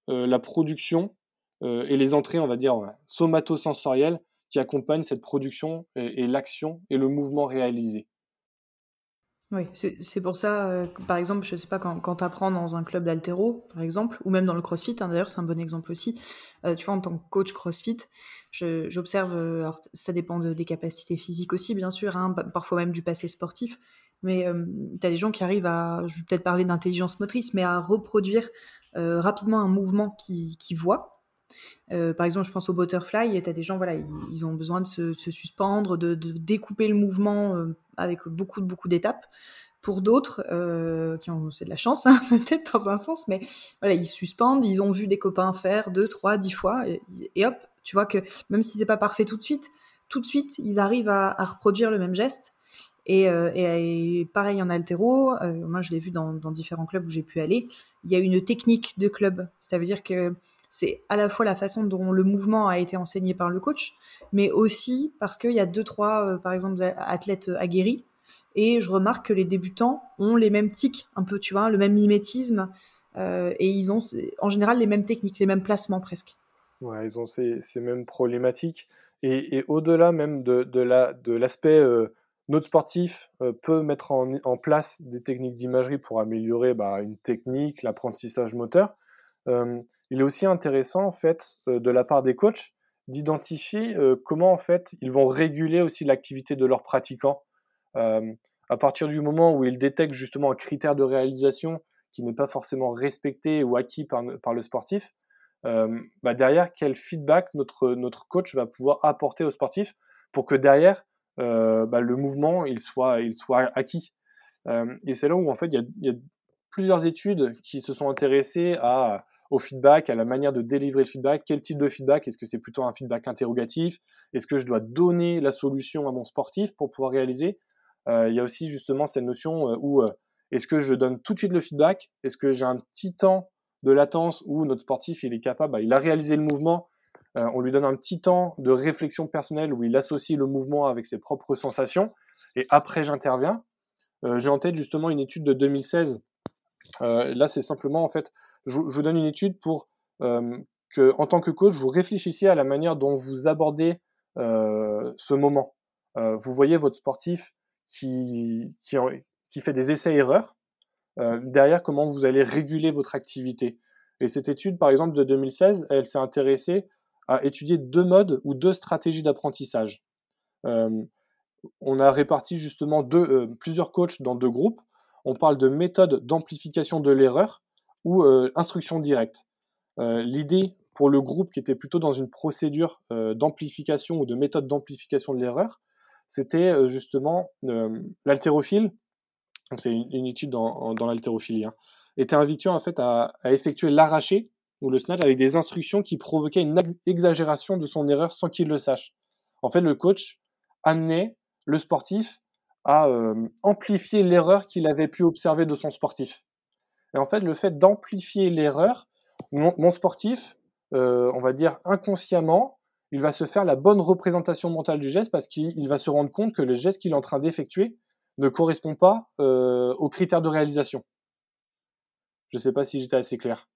la production et les entrées, on va dire, somatosensorielles qui accompagnent cette production et, l'action et le mouvement réalisé. Oui, c'est pour ça, par exemple, je ne sais pas, quand, quand tu apprends dans un club d'altéro, par exemple, ou même dans le crossfit, hein, d'ailleurs, c'est un bon exemple aussi, tu vois, en tant que coach crossfit, j'observe, alors ça dépend des capacités physiques aussi, bien sûr, hein, parfois même du passé sportif, mais tu as des gens qui arrivent à, je vais peut-être parler d'intelligence motrice, mais à reproduire rapidement un mouvement qu'ils qui voient. par exemple, je pense au butterfly, tu as des gens, voilà, ils, ont besoin de se, suspendre, de, découper le mouvement avec beaucoup, beaucoup d'étapes. Pour d'autres, qui ont, c'est de la chance, hein, *laughs* peut-être dans un sens, mais voilà, ils suspendent, ils ont vu des copains faire deux, trois, dix fois, et, hop, tu vois que même si c'est pas parfait tout de suite, tout de suite, ils arrivent à reproduire le même geste. Euh, et, pareil en altéro, euh, moi je l'ai vu dans, différents clubs où j'ai pu aller, il y a une technique de club. Ça veut dire que c'est à la fois la façon dont le mouvement a été enseigné par le coach, mais aussi parce qu'il y a deux, trois, euh, par exemple, athlètes aguerris. Et je remarque que les débutants ont les mêmes tics, un peu, tu vois, le même mimétisme. et ils ont en général les mêmes techniques, les mêmes placements presque. Ouais, ils ont ces, mêmes problématiques. Et, au-delà même de, de l'aspect notre sportif euh, peut mettre en, place des techniques d'imagerie pour améliorer bah, une technique, l'apprentissage moteur. Euh, il est aussi intéressant en fait euh, de la part des coachs d'identifier comment en fait ils vont réguler aussi l'activité de leurs pratiquants. à partir du moment où ils détectent justement un critère de réalisation qui n'est pas forcément respecté ou acquis par, le sportif, bah, derrière quel feedback notre, coach va pouvoir apporter au sportif pour que derrière bah, le mouvement il soit, il soit acquis. Euh, et c'est là où en fait il y, a, plusieurs études qui se sont intéressées au feedback, à la manière de délivrer le feedback, quel type de feedback, est-ce que c'est plutôt un feedback interrogatif, est-ce que je dois donner la solution à mon sportif pour pouvoir réaliser? Euh, il y a aussi justement cette notion où est-ce que je donne tout de suite le feedback, est-ce que j'ai un petit temps de latence où notre sportif il est capable, bah, il a réalisé le mouvement, euh, on lui donne un petit temps de réflexion personnelle où il associe le mouvement avec ses propres sensations. Et après, j'interviens. Euh, j'ai en tête justement une étude de 2016. Euh, là, c'est simplement, en fait, je, vous donne une étude pour que, en tant que coach, vous réfléchissiez à la manière dont vous abordez ce moment. vous voyez votre sportif qui, qui, qui fait des essais-erreurs. derrière, comment vous allez réguler votre activité. Et cette étude, par exemple, de 2016, elle s'est intéressée à étudier deux modes ou deux stratégies d'apprentissage. Euh, on a réparti justement euh, plusieurs coachs dans deux groupes. On parle de méthode d'amplification de l'erreur ou euh, instruction directe. L'idée pour le groupe qui était plutôt dans une procédure d'amplification ou de méthode d'amplification de l'erreur, c'était justement l'haltérophile, c'est une, étude dans, l'haltérophilie, hein, était invité en fait à effectuer l'arraché ou le snatch avec des instructions qui provoquaient une exagération de son erreur sans qu'il le sache. En fait, le coach amenait le sportif à euh, amplifier l'erreur qu'il avait pu observer de son sportif. Et en fait, le fait d'amplifier l'erreur, mon, sportif, euh, on va dire inconsciemment, il va se faire la bonne représentation mentale du geste parce qu'il va se rendre compte que le geste qu'il est en train d'effectuer ne correspond pas euh, aux critères de réalisation. Je ne sais pas si j'étais assez clair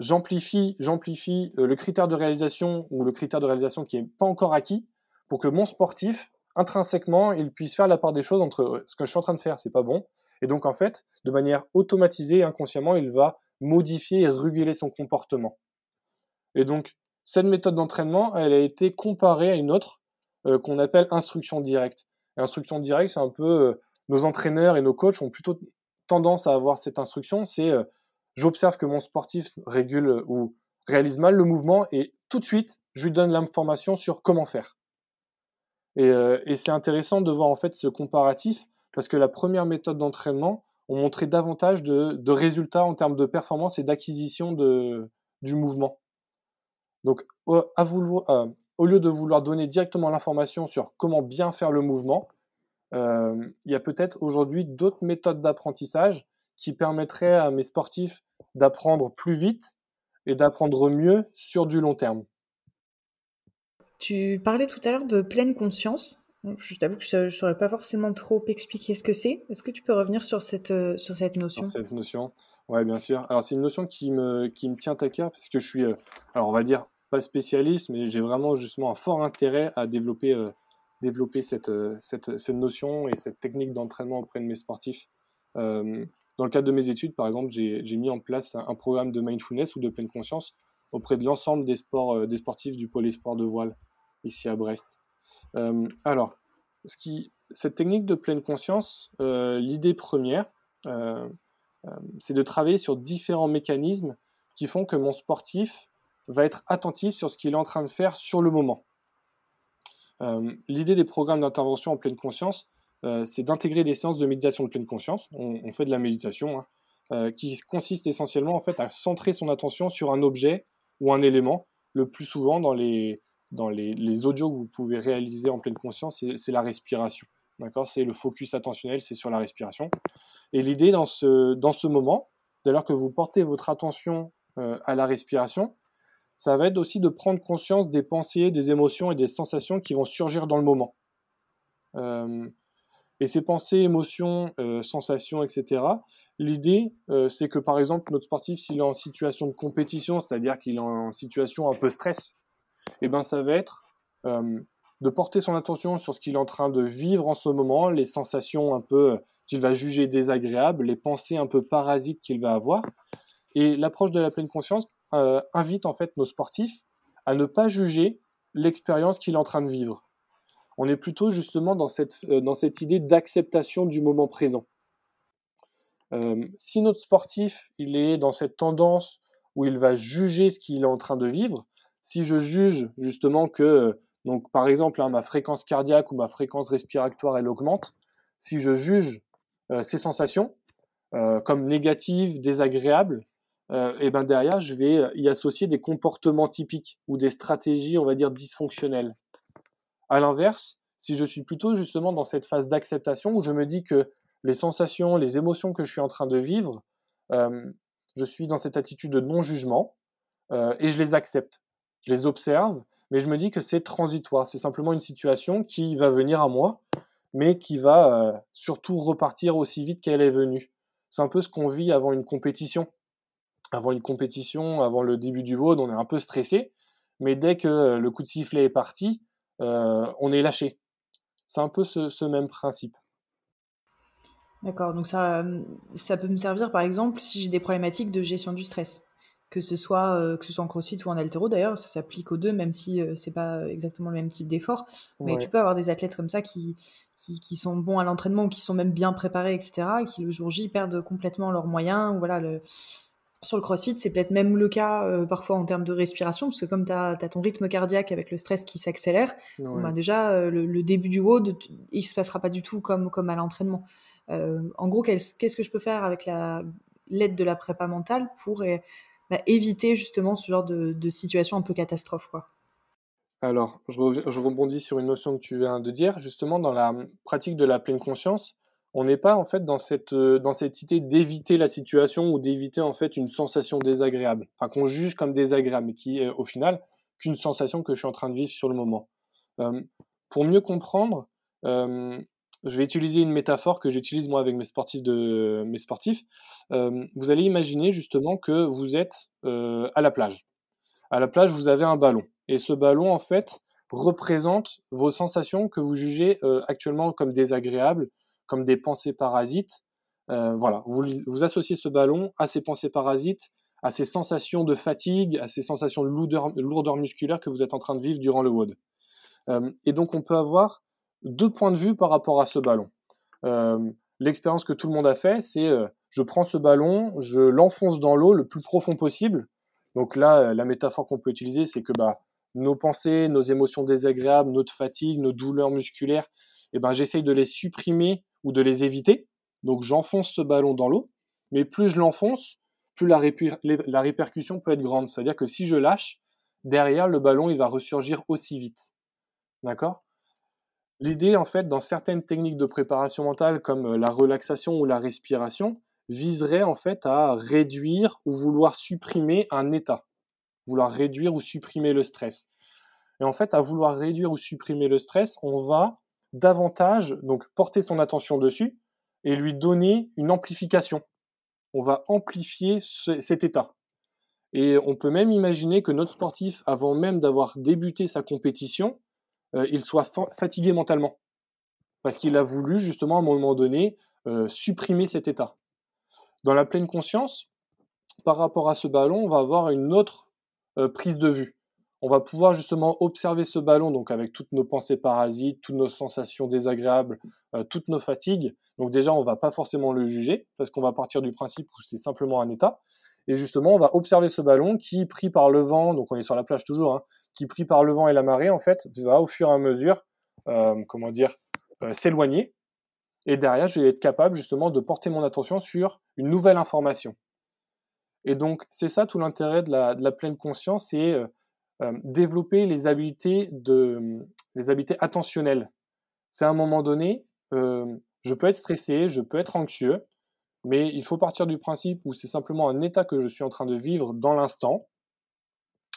j'amplifie, j'amplifie euh, le critère de réalisation ou le critère de réalisation qui n'est pas encore acquis pour que mon sportif, intrinsèquement, il puisse faire la part des choses entre euh, ce que je suis en train de faire, c'est pas bon. Et donc, en fait, de manière automatisée, inconsciemment, il va modifier et réguler son comportement. Et donc, cette méthode d'entraînement, elle a été comparée à une autre euh, qu'on appelle instruction directe. instruction directe, c'est un peu nos entraîneurs et nos coachs ont plutôt tendance à avoir cette instruction, c'est j'observe que mon sportif régule euh, ou réalise mal le mouvement et tout de suite, je lui donne l'information sur comment faire. Et, euh, et c'est intéressant de voir en fait ce comparatif parce que la première méthode d'entraînement ont montré davantage de, résultats en termes de performance et d'acquisition du mouvement. Donc, euh, au lieu de vouloir donner directement l'information sur comment bien faire le mouvement, il y a peut-être aujourd'hui d'autres méthodes d'apprentissage qui permettraient à mes sportifs d'apprendre plus vite et d'apprendre mieux sur du long terme. Tu parlais tout à l'heure de pleine conscience. Je t'avoue que je ne saurais pas forcément trop expliquer ce que c'est. Est-ce que tu peux revenir sur cette, euh, sur cette notion? Sur cette notion, oui, bien sûr. Alors, c'est une notion qui me, qui me tient à cœur parce que je suis, euh, alors on va dire, pas spécialiste, mais j'ai vraiment justement un fort intérêt à développer, euh, développer cette, cette, cette, notion et cette technique d'entraînement auprès de mes sportifs. Dans le cadre de mes études, par exemple, j'ai mis en place un, programme de mindfulness ou de pleine conscience auprès de l'ensemble des, sports, des sportifs du pôle espoir de voile ici à Brest. Euh, alors, cette technique de pleine conscience, euh, l'idée première, euh, c'est de travailler sur différents mécanismes qui font que mon sportif va être attentif sur ce qu'il est en train de faire sur le moment. l'idée des programmes d'intervention en pleine conscience, c'est d'intégrer des séances de méditation de pleine conscience. On, fait de la méditation, hein, qui consiste essentiellement en fait à centrer son attention sur un objet ou un élément, le plus souvent dans les, dans les, audios que vous pouvez réaliser en pleine conscience, c'est la respiration. D'accord? C'est le focus attentionnel, c'est sur la respiration. Et l'idée dans ce, dans ce moment, dès lors que vous portez votre attention euh, à la respiration, ça va être aussi de prendre conscience des pensées, des émotions et des sensations qui vont surgir dans le moment. Euh, et ces pensées, émotions, euh, sensations, etc., l'idée, c'est que par exemple, notre sportif, s'il est en situation de compétition, c'est-à-dire qu'il est en situation un peu stress, eh ben ça va être euh, de porter son attention sur ce qu'il est en train de vivre en ce moment, les sensations un peu euh, qu'il va juger désagréables, les pensées un peu parasites qu'il va avoir. Et l'approche de la pleine conscience euh, invite en fait nos sportifs à ne pas juger l'expérience qu'il est en train de vivre. On est plutôt justement dans cette, dans cette idée d'acceptation du moment présent. si notre sportif il est dans cette tendance où il va juger ce qu'il est en train de vivre, si je juge justement que, donc par exemple, hein, ma fréquence cardiaque ou ma fréquence respiratoire, elle augmente, si je juge euh, ces sensations euh, comme négatives, désagréables, euh, et ben derrière, je vais y associer des comportements typiques ou des stratégies, on va dire, dysfonctionnelles. À l'inverse, si je suis plutôt justement dans cette phase d'acceptation où je me dis que les sensations, les émotions que je suis en train de vivre, je suis dans cette attitude de non-jugement et je les accepte je les observe, mais je me dis que c'est transitoire. C'est simplement une situation qui va venir à moi, mais qui va euh, surtout repartir aussi vite qu'elle est venue. C'est un peu ce qu'on vit avant une compétition. Avant une compétition, avant le début du WOD, on est un peu stressé, mais dès que le coup de sifflet est parti, euh, on est lâché. C'est un peu ce, ce même principe. D'accord, donc ça, ça peut me servir par exemple si j'ai des problématiques de gestion du stress que ce soit euh, que ce soit en crossfit ou en altéro d'ailleurs ça s'applique aux deux même si euh, c'est pas exactement le même type d'effort mais tu peux avoir des athlètes comme ça qui qui, sont bons à l'entraînement qui sont même bien préparés etc et qui le jour J perdent complètement leurs moyens ou voilà le sur le crossfit, c'est peut-être même le cas euh, parfois en termes de respiration, parce que comme tu as, ton rythme cardiaque avec le stress qui s'accélère, bah, déjà le, début du WOD, il se passera pas du tout comme, comme à l'entraînement. en gros, qu'est-ce que je peux faire avec l'aide de la prépa mentale pour bah, éviter justement ce genre de, situation un peu catastrophe quoi? Alors, je, rebondis sur une notion que tu viens de dire. Justement, dans la pratique de la pleine conscience, on n'est pas en fait dans cette, euh, dans cette idée d'éviter la situation ou d'éviter en fait une sensation désagréable, enfin qu'on juge comme désagréable, mais qui est au final qu'une sensation que je suis en train de vivre sur le moment. Euh, pour mieux comprendre, euh, je vais utiliser une métaphore que j'utilise moi avec mes sportifs. Mes sportifs. Vous allez imaginer justement que vous êtes à la plage. À la plage, vous avez un ballon. Et ce ballon, en fait, représente vos sensations que vous jugez actuellement comme désagréables, comme des pensées parasites. voilà, vous, associez ce ballon à ces pensées parasites, à ces sensations de fatigue, à ces sensations de lourdeur, musculaire que vous êtes en train de vivre durant le WOD. et donc, on peut avoir deux points de vue par rapport à ce ballon. Euh, l'expérience que tout le monde a fait, c'est euh, je prends ce ballon, je l'enfonce dans l'eau le plus profond possible. Donc là, euh, la métaphore qu'on peut utiliser, c'est que bah, nos pensées, nos émotions désagréables, notre fatigue, nos douleurs musculaires, eh ben, j'essaye de les supprimer ou de les éviter. Donc j'enfonce ce ballon dans l'eau, mais plus je l'enfonce, plus la, répercussion peut être grande. C'est-à-dire que si je lâche, derrière, le ballon, il va ressurgir aussi vite. D'accord? L'idée, en fait, dans certaines techniques de préparation mentale, comme euh, la relaxation ou la respiration, viserait en fait à réduire ou vouloir supprimer un état, vouloir réduire ou supprimer le stress. Et en fait, à vouloir réduire ou supprimer le stress, on va davantage donc porter son attention dessus et lui donner une amplification. On va amplifier cet état. Et on peut même imaginer que notre sportif, avant même d'avoir débuté sa compétition, euh, il soit fatigué mentalement. Parce qu'il a voulu justement à un moment donné euh, supprimer cet état. Dans la pleine conscience, par rapport à ce ballon, on va avoir une autre euh, prise de vue. On va pouvoir justement observer ce ballon, donc avec toutes nos pensées parasites, toutes nos sensations désagréables, toutes nos fatigues. Donc déjà, on va pas forcément le juger, parce qu'on va partir du principe où c'est simplement un état. Et justement, on va observer ce ballon qui, pris par le vent, donc on est sur la plage toujours, hein, qui, pris par le vent et la marée, en fait, va au fur et à mesure, euh, comment dire, euh, s'éloigner. Et derrière, je vais être capable justement de porter mon attention sur une nouvelle information. Et donc, c'est ça tout l'intérêt de la, pleine conscience, c'est euh, développer les habiletés, de, les habiletés attentionnelles. C'est à un moment donné, je peux être stressé, je peux être anxieux, mais il faut partir du principe où c'est simplement un état que je suis en train de vivre dans l'instant,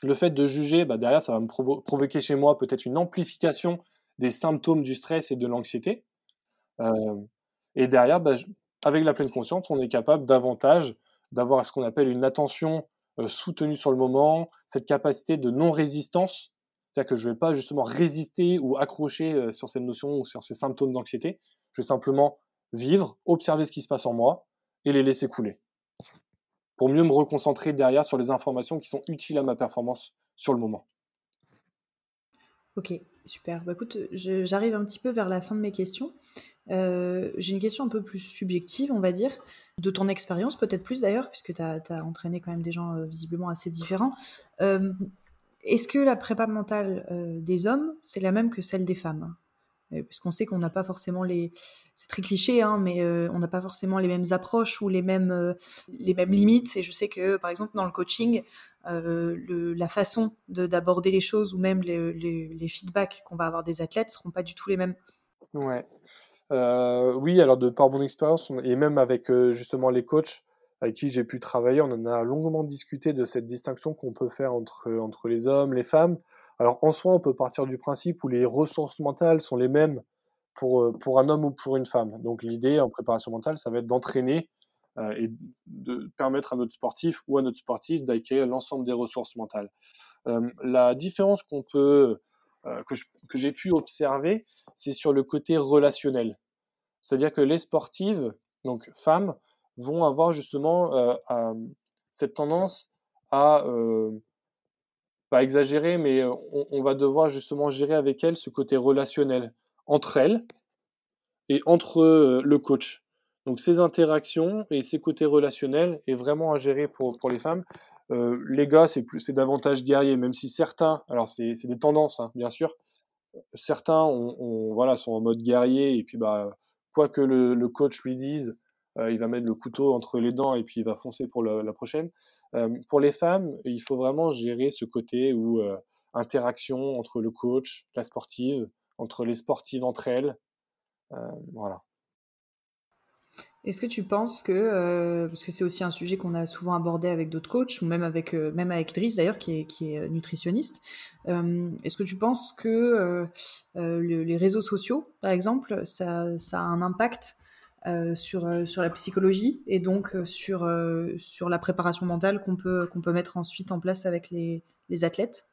le fait de juger, bah, derrière, ça va me provoquer chez moi peut-être une amplification des symptômes du stress et de l'anxiété. Euh, et derrière, bah, avec la pleine conscience, on est capable davantage d'avoir ce qu'on appelle une attention euh, soutenue sur le moment, cette capacité de non-résistance, c'est-à-dire que je ne vais pas justement résister ou accrocher euh, sur cette notion ou sur ces symptômes d'anxiété, je vais simplement vivre, observer ce qui se passe en moi et les laisser couler pour mieux me reconcentrer derrière sur les informations qui sont utiles à ma performance sur le moment. Ok, super. Bah, écoute, j'arrive un petit peu vers la fin de mes questions. Euh, j'ai une question un peu plus subjective, on va dire, de ton expérience, peut-être plus d'ailleurs, puisque tu as, entraîné quand même des gens euh, visiblement assez différents. Euh, est-ce que la prépa mentale des hommes, c'est la même que celle des femmes? Puisqu'on sait qu'on n'a pas forcément les, c'est très cliché, hein, mais on n'a pas forcément les mêmes approches ou les mêmes, les mêmes limites. Et je sais que, par exemple, dans le coaching, la façon d'aborder les choses ou même les, les, feedbacks qu'on va avoir des athlètes seront pas du tout les mêmes. Ouais. Oui, alors de par mon expérience et même avec justement les coachs avec qui j'ai pu travailler, on en a longuement discuté de cette distinction qu'on peut faire entre, entre les hommes, les femmes. Alors en soi, on peut partir du principe où les ressources mentales sont les mêmes pour, euh, pour un homme ou pour une femme. Donc l'idée en préparation mentale, ça va être d'entraîner euh, et de permettre à notre sportif ou à notre sportif d'acquérir l'ensemble des ressources mentales. Euh, la différence qu'on peut, que, j'ai pu observer, c'est sur le côté relationnel. C'est-à-dire que les sportives, donc femmes, vont avoir justement cette tendance à pas exagérer, mais on, va devoir justement gérer avec elles ce côté relationnel entre elles et entre le coach. Donc ces interactions et ces côtés relationnels est vraiment à gérer pour, pour les femmes. les gars, c'est plus, c'est davantage guerrier, même si certains, alors c'est, des tendances, hein, bien sûr. Certains, voilà, sont en mode guerrier et puis bah quoi que le, coach lui dise, il va mettre le couteau entre les dents et puis il va foncer pour la prochaine. Euh, pour les femmes, il faut vraiment gérer ce côté où euh, interaction entre le coach, la sportive, entre les sportives entre elles. Euh, voilà. Est-ce que tu penses que, parce que c'est aussi un sujet qu'on a souvent abordé avec d'autres coachs, ou même avec, même avec Driss d'ailleurs, qui est, qui est nutritionniste, est-ce que tu penses que les réseaux sociaux, par exemple, ça, a un impact euh, sur, euh, sur la psychologie et donc euh, sur, sur la préparation mentale qu'on peut, peut mettre ensuite en place avec les, les athlètes?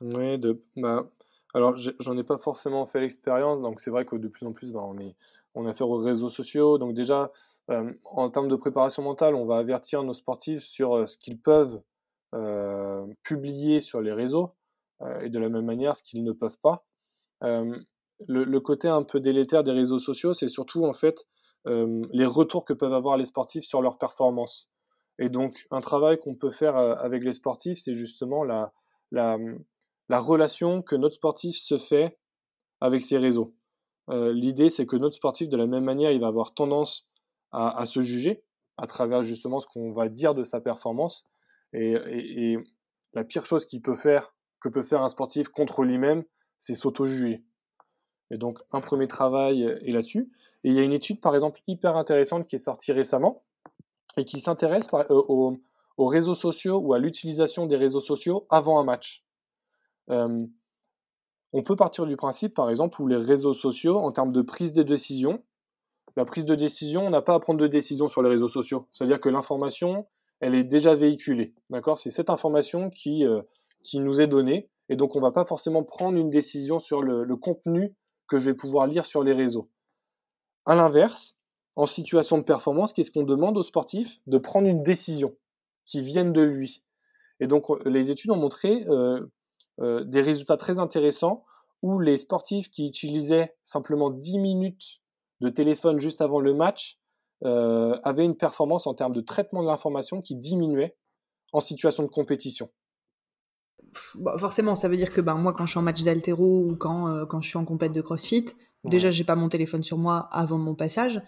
Oui, bah, alors j'en ai pas forcément fait l'expérience, donc c'est vrai que de plus en plus bah, on, est, on a affaire aux réseaux sociaux, donc déjà en termes de préparation mentale, on va avertir nos sportifs sur ce qu'ils peuvent publier sur les réseaux et de la même manière ce qu'ils ne peuvent pas le, côté un peu délétère des réseaux sociaux, c'est surtout en fait euh, les retours que peuvent avoir les sportifs sur leur performance. Et donc, un travail qu'on peut faire euh, avec les sportifs, c'est justement la, la, la relation que notre sportif se fait avec ses réseaux. L'idée, c'est que notre sportif, de la même manière, il va avoir tendance à, se juger à travers justement ce qu'on va dire de sa performance. Et, la pire chose qu'il peut faire, que peut faire un sportif contre lui-même, c'est s'auto-juger. Et donc, un premier travail est là-dessus. Et il y a une étude, par exemple, hyper intéressante qui est sortie récemment et qui s'intéresse euh, aux, réseaux sociaux ou à l'utilisation des réseaux sociaux avant un match. Euh, on peut partir du principe, par exemple, où les réseaux sociaux, en termes de prise de décision, la prise de décision, on n'a pas à prendre de décision sur les réseaux sociaux. C'est-à-dire que l'information, elle est déjà véhiculée. D'accord? C'est cette information qui, euh, qui nous est donnée. Et donc, on ne va pas forcément prendre une décision sur le, contenu que je vais pouvoir lire sur les réseaux. À l'inverse, en situation de performance, qu'est-ce qu'on demande aux sportifs? De prendre une décision qui vienne de lui. Et donc, les études ont montré euh, euh, des résultats très intéressants où les sportifs qui utilisaient simplement 10 minutes de téléphone juste avant le match euh, avaient une performance en termes de traitement de l'information qui diminuait en situation de compétition. Bah, forcément, ça veut dire que ben, moi, quand je suis en match d'altéro ou quand, euh, quand je suis en compète de crossfit, déjà, j'ai pas mon téléphone sur moi avant mon passage.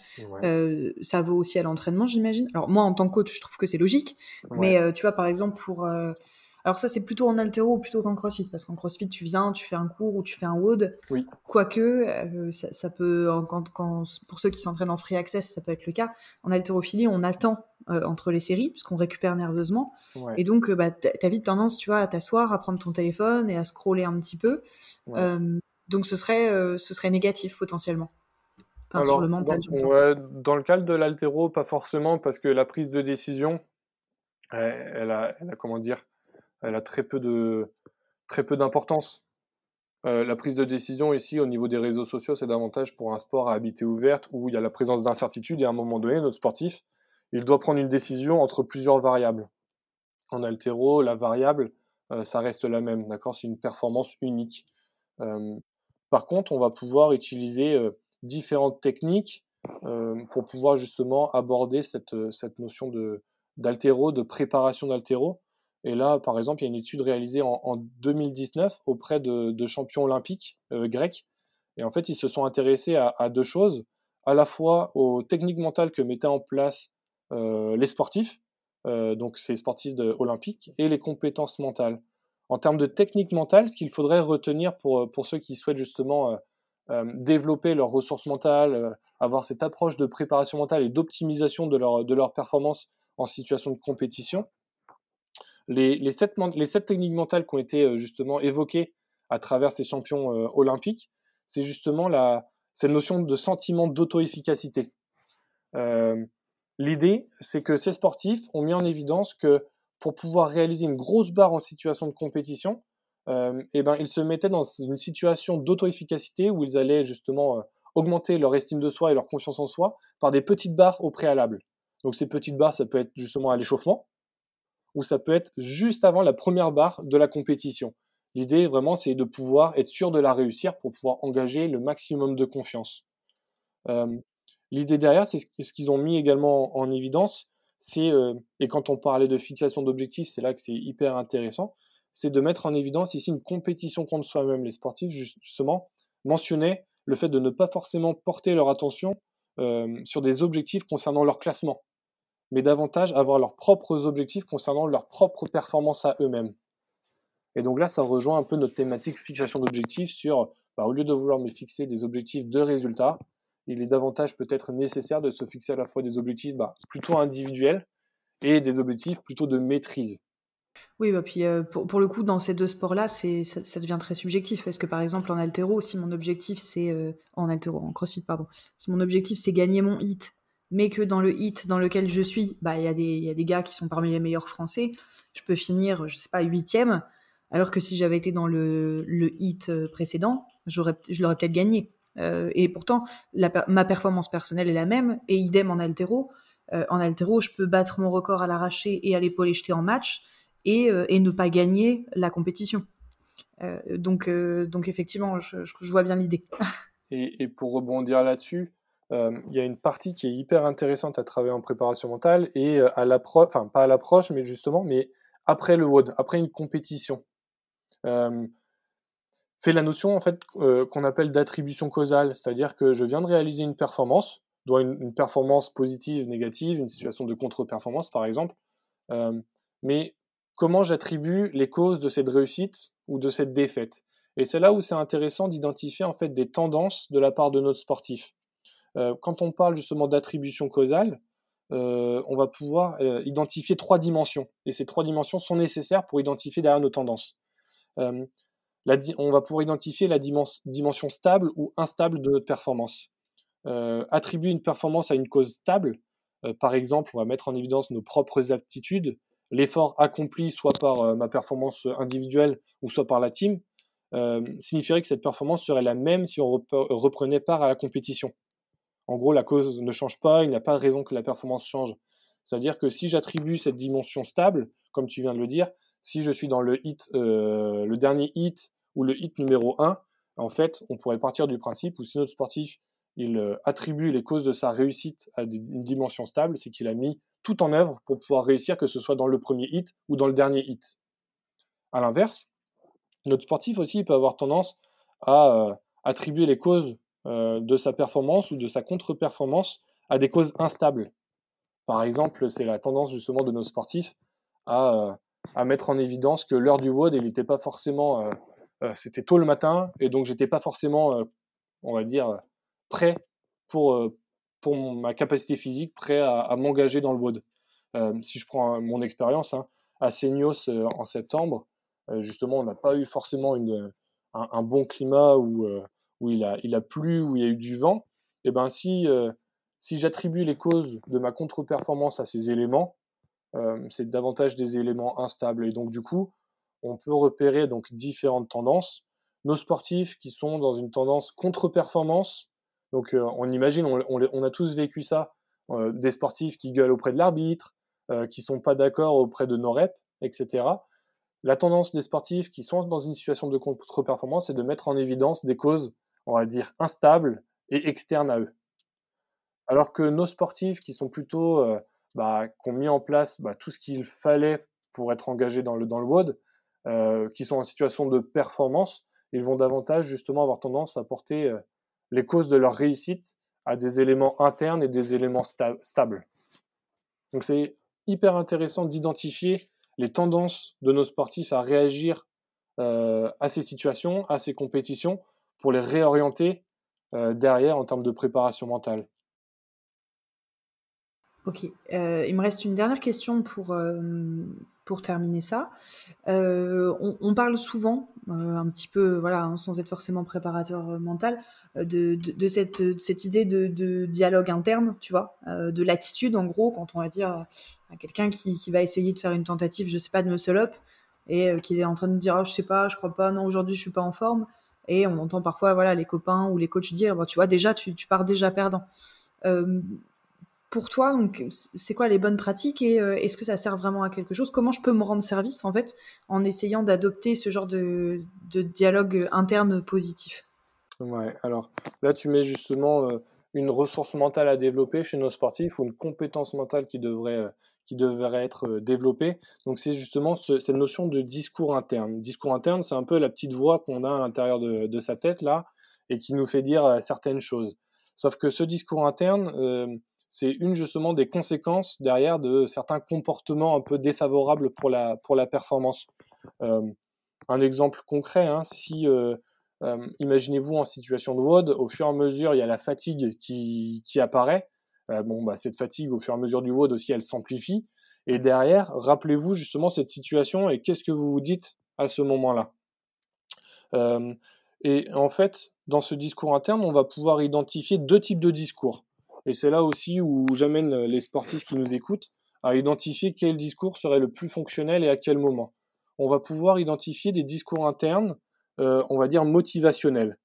ça vaut aussi à l'entraînement, j'imagine. Alors, moi, en tant que coach, je trouve que c'est logique. Mais tu vois, par exemple, pour, alors ça, c'est plutôt en altéro plutôt qu'en crossfit, parce qu'en crossfit, tu viens, tu fais un cours ou tu fais un WOD. Oui. Quoique, euh, ça, peut, quand, pour ceux qui s'entraînent en free access, ça peut être le cas. En haltérophilie, on attend euh, entre les séries, puisqu'on récupère nerveusement. Et donc, euh, bah, tu as vite tendance, tu vois, à t'asseoir, à prendre ton téléphone et à scroller un petit peu. donc ce serait, ce serait négatif potentiellement. Alors, sur le mental. Dans, dans le cadre de l'altéro, pas forcément, parce que la prise de décision, elle a, elle a comment dire, elle a très peu de d'importance. Euh, la prise de décision ici au niveau des réseaux sociaux, c'est davantage pour un sport à habiter ouverte où il y a la présence d'incertitude et à un moment donné, notre sportif, il doit prendre une décision entre plusieurs variables. En altéro, la variable, euh, ça reste la même, d'accord? C'est une performance unique. Euh, par contre, on va pouvoir utiliser différentes techniques pour pouvoir justement aborder cette, cette notion d'altéro, de préparation d'altéro. Et là, par exemple, il y a une étude réalisée en, 2019 auprès de, champions olympiques euh, grecs. Et en fait, ils se sont intéressés à, deux choses, à la fois aux techniques mentales que mettaient en place euh, les sportifs, euh, donc ces sportifs olympiques, et les compétences mentales. En termes de techniques mentales, ce qu'il faudrait retenir pour, pour ceux qui souhaitent justement développer leurs ressources mentales, avoir cette approche de préparation mentale et d'optimisation de leur, de leur performance en situation de compétition, les, sept, techniques mentales qui ont été euh, justement évoquées à travers ces champions euh, olympiques, c'est justement cette notion de sentiment d'auto-efficacité. Euh, l'idée, c'est que ces sportifs ont mis en évidence que pour pouvoir réaliser une grosse barre en situation de compétition, eh ben, ils se mettaient dans une situation d'auto-efficacité où ils allaient justement augmenter leur estime de soi et leur confiance en soi par des petites barres au préalable. Donc ces petites barres, ça peut être justement à l'échauffement, ou ça peut être juste avant la première barre de la compétition. L'idée vraiment c'est de pouvoir être sûr de la réussir pour pouvoir engager le maximum de confiance. Euh, l'idée derrière, c'est ce qu'ils ont mis également en, évidence, c'est, euh, et quand on parlait de fixation d'objectifs, c'est là que c'est hyper intéressant, c'est de mettre en évidence ici une compétition contre soi-même. Les sportifs, justement, mentionnaient le fait de ne pas forcément porter leur attention euh, sur des objectifs concernant leur classement mais davantage avoir leurs propres objectifs concernant leur propre performance à eux-mêmes. Et donc là, ça rejoint un peu notre thématique fixation d'objectifs sur, bah, au lieu de vouloir me fixer des objectifs de résultats, il est davantage peut-être nécessaire de se fixer à la fois des objectifs bah, plutôt individuels et des objectifs plutôt de maîtrise. Oui, bah puis euh, pour, le coup, dans ces deux sports-là, ça, devient très subjectif parce que par exemple en altéro, si mon objectif c'est euh, en altéro, en CrossFit pardon, si mon objectif c'est gagner mon hit mais que dans le hit dans lequel je suis, bah il y, a des, gars qui sont parmi les meilleurs français, je peux finir, je sais pas, huitième, alors que si j'avais été dans le, hit euh, précédent, je l'aurais peut-être gagné. Euh, et pourtant, ma performance personnelle est la même, et idem en altéro. Euh, en altéro, je peux battre mon record à l'arraché et à l'épaule jeter en match, et, ne pas gagner la compétition. donc, effectivement, je, vois bien l'idée. et, pour rebondir là-dessus, il y a une partie qui est hyper intéressante à travailler en préparation mentale et euh, à l'approche, enfin pas à l'approche, mais justement, mais après le WOD, après une compétition. Euh, c'est la notion en fait qu'on appelle d'attribution causale, c'est-à-dire que je viens de réaliser une performance, doit une, performance positive, négative, une situation de contre-performance par exemple, mais comment j'attribue les causes de cette réussite ou de cette défaite? Et c'est là où c'est intéressant d'identifier en fait des tendances de la part de notre sportif. Euh, quand on parle justement d'attribution causale, euh, on va pouvoir euh, identifier trois dimensions. Et ces trois dimensions sont nécessaires pour identifier derrière nos tendances. On va pouvoir identifier la dimension stable ou instable de notre performance. attribuer une performance à une cause stable, par exemple, on va mettre en évidence nos propres aptitudes, l'effort accompli soit par ma performance individuelle ou soit par la team, signifierait que cette performance serait la même si on reprenait part à la compétition. En gros, la cause ne change pas, il n'y a pas de raison que la performance change. C'est-à-dire que si j'attribue cette dimension stable, comme tu viens de le dire, si je suis dans le hit, euh, le dernier hit ou le hit numéro 1, en fait, on pourrait partir du principe où si notre sportif il euh, attribue les causes de sa réussite à une dimension stable, c'est qu'il a mis tout en œuvre pour pouvoir réussir, que ce soit dans le premier hit ou dans le dernier hit. À l'inverse, notre sportif aussi peut avoir tendance à euh, attribuer les causes euh, de sa performance ou de sa contre-performance à des causes instables. Par exemple, c'est la tendance justement de nos sportifs à, euh, mettre en évidence que l'heure du WOD, il n'était pas forcément, euh, c'était tôt le matin, et donc j'étais pas forcément, on va dire, prêt pour, pour ma capacité physique, prêt à, m'engager dans le WOD. si je prends mon expérience, hein, à Seignos en septembre, justement, on n'a pas eu forcément une, un, bon climat où où il a, plu, où il y a eu du vent, et eh ben si, euh, si j'attribue les causes de ma contre-performance à ces éléments, euh, c'est davantage des éléments instables. Et donc du coup, on peut repérer donc différentes tendances. Nos sportifs qui sont dans une tendance contre-performance, donc euh, on imagine, on, on, a tous vécu ça, des sportifs qui gueulent auprès de l'arbitre, qui sont pas d'accord auprès de nos reps, etc. La tendance des sportifs qui sont dans une situation de contre-performance, c'est de mettre en évidence des causes on va dire, instables et externes à eux. Alors que nos sportifs qui sont plutôt, euh, bah, qui ont mis en place bah, tout ce qu'il fallait pour être engagés dans le, dans le WOD, euh, qui sont en situation de performance, ils vont davantage justement avoir tendance à porter euh, les causes de leur réussite à des éléments internes et des éléments stables. Donc c'est hyper intéressant d'identifier les tendances de nos sportifs à réagir à ces situations, à ces compétitions, pour les réorienter euh, derrière en termes de préparation mentale. Ok, euh, il me reste une dernière question pour, euh, pour terminer ça. On, parle souvent, un petit peu, voilà, hein, sans être forcément préparateur mental, de, de, cette, cette, idée de, dialogue interne, tu vois, de l'attitude en gros, quand on va dire à quelqu'un qui, qui, va essayer de faire une tentative, je sais pas, de muscle up, et qui est en train de dire, oh, je sais pas, je crois pas, non, aujourd'hui je suis pas en forme, et on entend parfois voilà, les copains ou les coachs dire tu vois, déjà, tu, pars déjà perdant. Euh, pour toi, c'est quoi les bonnes pratiques et euh, est-ce que ça sert vraiment à quelque chose? Comment je peux me rendre service en fait en essayant d'adopter ce genre de, dialogue interne positif? Ouais, alors là tu mets justement euh, une ressource mentale à développer chez nos sportifs ou une compétence mentale qui devrait qui devrait être euh, développé. Donc c'est justement cette notion de discours interne. Discours interne, c'est un peu la petite voix qu'on a à l'intérieur de, sa tête là et qui nous fait dire euh, certaines choses. Sauf que ce discours interne, euh, c'est une justement des conséquences derrière de certains comportements un peu défavorables pour la, pour la performance. un exemple concret, hein, si imaginez-vous en situation de WOD, au fur et à mesure il y a la fatigue qui, qui apparaît, euh, bon, bah, cette fatigue, au fur et à mesure du WOD aussi, elle s'amplifie. Et derrière, rappelez-vous justement cette situation et qu'est-ce que vous vous dites à ce moment-là. Euh, et en fait, dans ce discours interne, on va pouvoir identifier deux types de discours. Et c'est là aussi où j'amène les sportifs qui nous écoutent à identifier quel discours serait le plus fonctionnel et à quel moment. On va pouvoir identifier des discours internes, euh, on va dire motivationnels.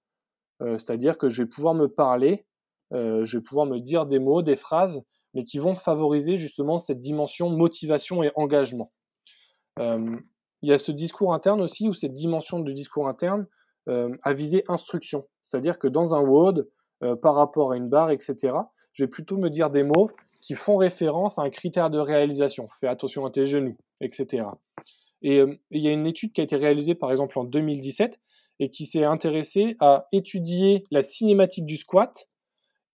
C'est-à-dire que je vais pouvoir me parler euh, je vais pouvoir me dire des mots, des phrases, mais qui vont favoriser justement cette dimension motivation et engagement. Euh, il y a ce discours interne aussi, ou cette dimension du discours interne euh, à viser instruction. C'est-à-dire que dans un WOD, par rapport à une barre, etc., je vais plutôt me dire des mots qui font référence à un critère de réalisation. Fais attention à tes genoux, etc. Et il y a une étude qui a été réalisée par exemple en 2017 et qui s'est intéressé à étudier la cinématique du squat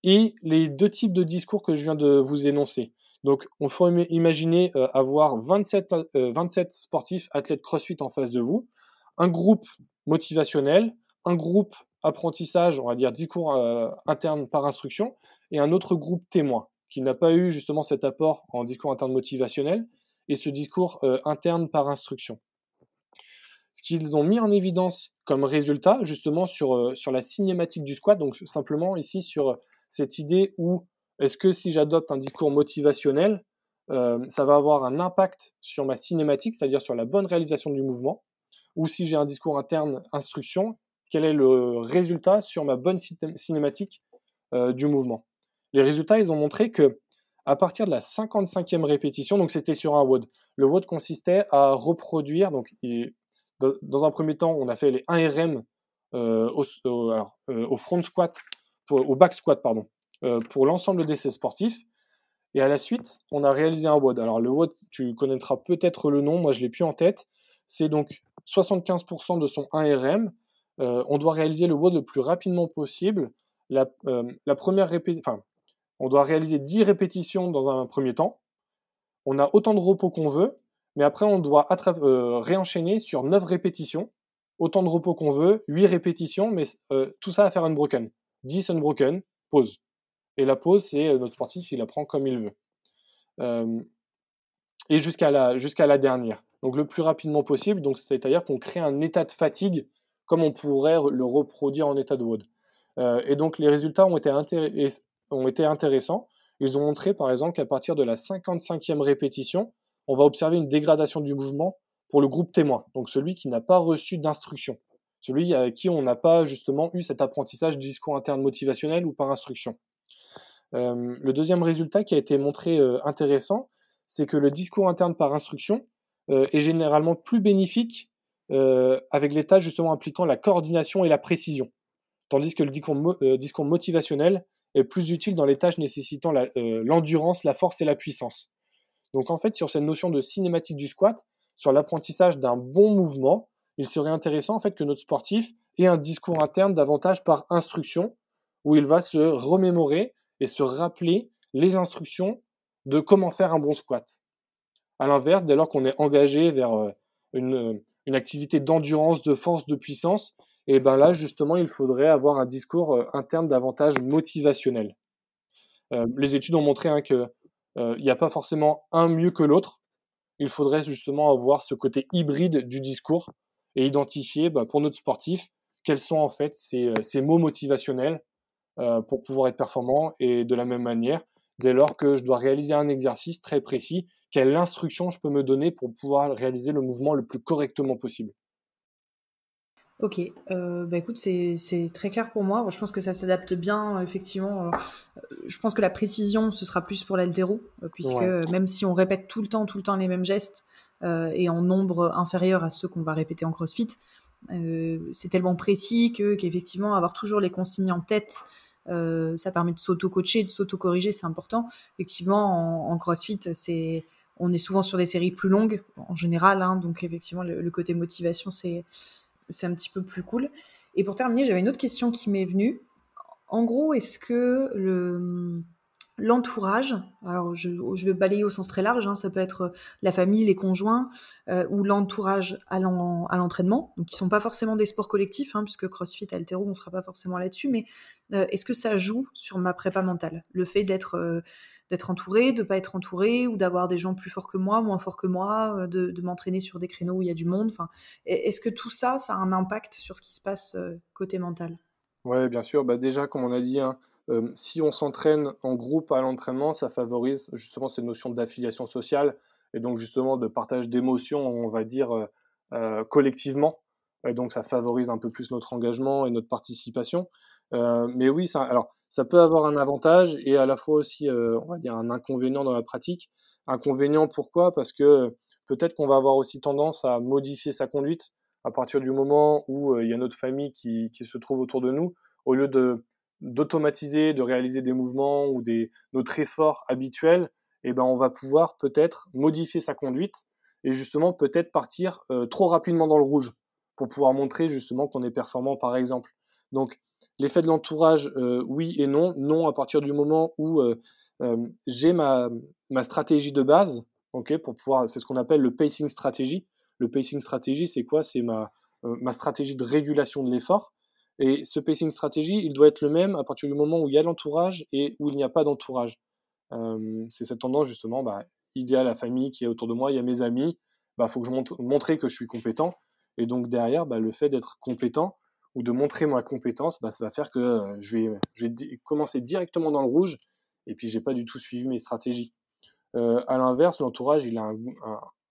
et les deux types de discours que je viens de vous énoncer. Donc, on faut imaginer euh, avoir 27, 27 euh, sportifs athlètes CrossFit en face de vous, un groupe motivationnel, un groupe apprentissage, on va dire discours euh, interne par instruction, et un autre groupe témoin qui n'a pas eu justement cet apport en discours interne motivationnel et ce discours interne par instruction. Ce qu'ils ont mis en évidence comme résultat justement sur, sur la cinématique du squat, donc simplement ici sur cette idée où est-ce que si j'adopte un discours motivationnel, euh, ça va avoir un impact sur ma cinématique, c'est-à-dire sur la bonne réalisation du mouvement, ou si j'ai un discours interne instruction, quel est le résultat sur ma bonne cinématique euh, du mouvement. Les résultats, ils ont montré que à partir de la 55e répétition, donc c'était sur un WOD, le WOD consistait à reproduire, donc dans un premier temps, on a fait les 1RM euh, au, front squat, au back squat, pardon, euh, pour l'ensemble des essais sportifs. Et à la suite, on a réalisé un WOD. Alors le WOD, tu connaîtras peut-être le nom, moi je l'ai plus en tête. C'est donc 75% de son 1RM. Euh, on doit réaliser le WOD le plus rapidement possible. La, euh, première répétition, on doit réaliser 10 répétitions dans un premier temps. On a autant de repos qu'on veut, mais après on doit réenchaîner sur 9 répétitions. Autant de repos qu'on veut, 8 répétitions, mais tout ça à faire unbroken. 10 unbroken, pause. Et la pause, c'est euh, notre sportif, il la prend comme il veut. Euh, et jusqu'à la, dernière. Donc le plus rapidement possible, c'est-à-dire qu'on crée un état de fatigue comme on pourrait le reproduire en état de WOD. Euh, et donc les résultats ont été, ont été intéressants. Ils ont montré par exemple qu'à partir de la 55e répétition, on va observer une dégradation du mouvement pour le groupe témoin, donc celui qui n'a pas reçu d'instruction, celui à qui on n'a pas justement eu cet apprentissage du discours interne motivationnel ou par instruction. Euh, le deuxième résultat qui a été montré euh, intéressant, c'est que le discours interne par instruction euh, est généralement plus bénéfique avec les tâches justement impliquant la coordination et la précision, tandis que le discours, motivationnel est plus utile dans les tâches nécessitant l'endurance, la, force et la puissance. Donc en fait, sur cette notion de cinématique du squat, sur l'apprentissage d'un bon mouvement, il serait intéressant en fait que notre sportif ait un discours interne davantage par instruction, où il va se remémorer et se rappeler les instructions de comment faire un bon squat. À l'inverse, dès lors qu'on est engagé vers euh, une, une activité d'endurance, de force, de puissance, et ben là, justement, il faudrait avoir un discours euh, interne davantage motivationnel. Euh, les études ont montré hein, qu'il n'y a pas forcément un mieux que l'autre. Il faudrait justement avoir ce côté hybride du discours et identifier bah, pour notre sportif quels sont en fait ces, mots motivationnels euh, pour pouvoir être performant et de la même manière, dès lors que je dois réaliser un exercice très précis, quelle instruction je peux me donner pour pouvoir réaliser le mouvement le plus correctement possible. Ok, euh, bah écoute, c'est très clair pour moi. Je pense que ça s'adapte bien, effectivement. Euh, je pense que la précision, ce sera plus pour l'altéro, puisque même si on répète tout le temps, tout le temps les mêmes gestes et en nombre inférieur à ceux qu'on va répéter en CrossFit, c'est tellement précis que qu'effectivement avoir toujours les consignes en tête euh, ça permet de s'auto-coacher, de s'auto-corriger, c'est important. Effectivement, en, CrossFit, c'est on est souvent sur des séries plus longues en général, hein, donc effectivement le, côté motivation c'est c'est un petit peu plus cool. Et pour terminer, j'avais une autre question qui m'est venue. En gros, est-ce que le l'entourage, alors je, vais balayer au sens très large, hein, ça peut être la famille, les conjoints, euh, ou l'entourage à l'entraînement, donc qui sont pas forcément des sports collectifs, hein, puisque CrossFit, Altero, on sera pas forcément là-dessus, mais euh, est-ce que ça joue sur ma prépa mentale? Le fait d'être euh, d'être entouré, de pas être entouré, ou d'avoir des gens plus forts que moi, moins forts que moi, de, de m'entraîner sur des créneaux où il y a du monde, enfin, est-ce que tout ça, ça a un impact sur ce qui se passe côté mental? Ouais, bien sûr. Bah déjà, comme on a dit, hein, euh, si on s'entraîne en groupe à l'entraînement, ça favorise justement cette notion d'affiliation sociale et donc justement de partage d'émotions, on va dire, euh, euh, collectivement. Et donc ça favorise un peu plus notre engagement et notre participation. mais oui, ça, alors, ça peut avoir un avantage et à la fois aussi, on va dire, un inconvénient dans la pratique. Inconvénient pourquoi? Parce que peut-être qu'on va avoir aussi tendance à modifier sa conduite à partir du moment où il y a notre famille qui, qui se trouve autour de nous, au lieu de d'automatiser, de réaliser des mouvements ou des, notre effort habituel, eh ben on va pouvoir peut-être modifier sa conduite et justement peut-être partir euh, trop rapidement dans le rouge. pour pouvoir montrer justement qu'on est performant, par exemple. Donc, l'effet de l'entourage, euh, oui et non. Non à partir du moment où euh, euh, j'ai ma, ma stratégie de base, ok, pour pouvoir, c'est ce qu'on appelle le pacing stratégie. Le pacing stratégie, c'est quoi? C'est ma, ma stratégie de régulation de l'effort. Et ce pacing stratégie, il doit être le même à partir du moment où il y a l'entourage et où il n'y a pas d'entourage. c'est cette tendance justement, il y a la famille qui est autour de moi, il y a mes amis, il bah, faut que je montre montrer que je suis compétent. Et donc derrière, bah, le fait d'être compétent ou de montrer ma compétence, bah, ça va faire que euh, je, vais, commencer directement dans le rouge et puis j'ai pas du tout suivi mes stratégies. Euh, à l'inverse, l'entourage, il a un,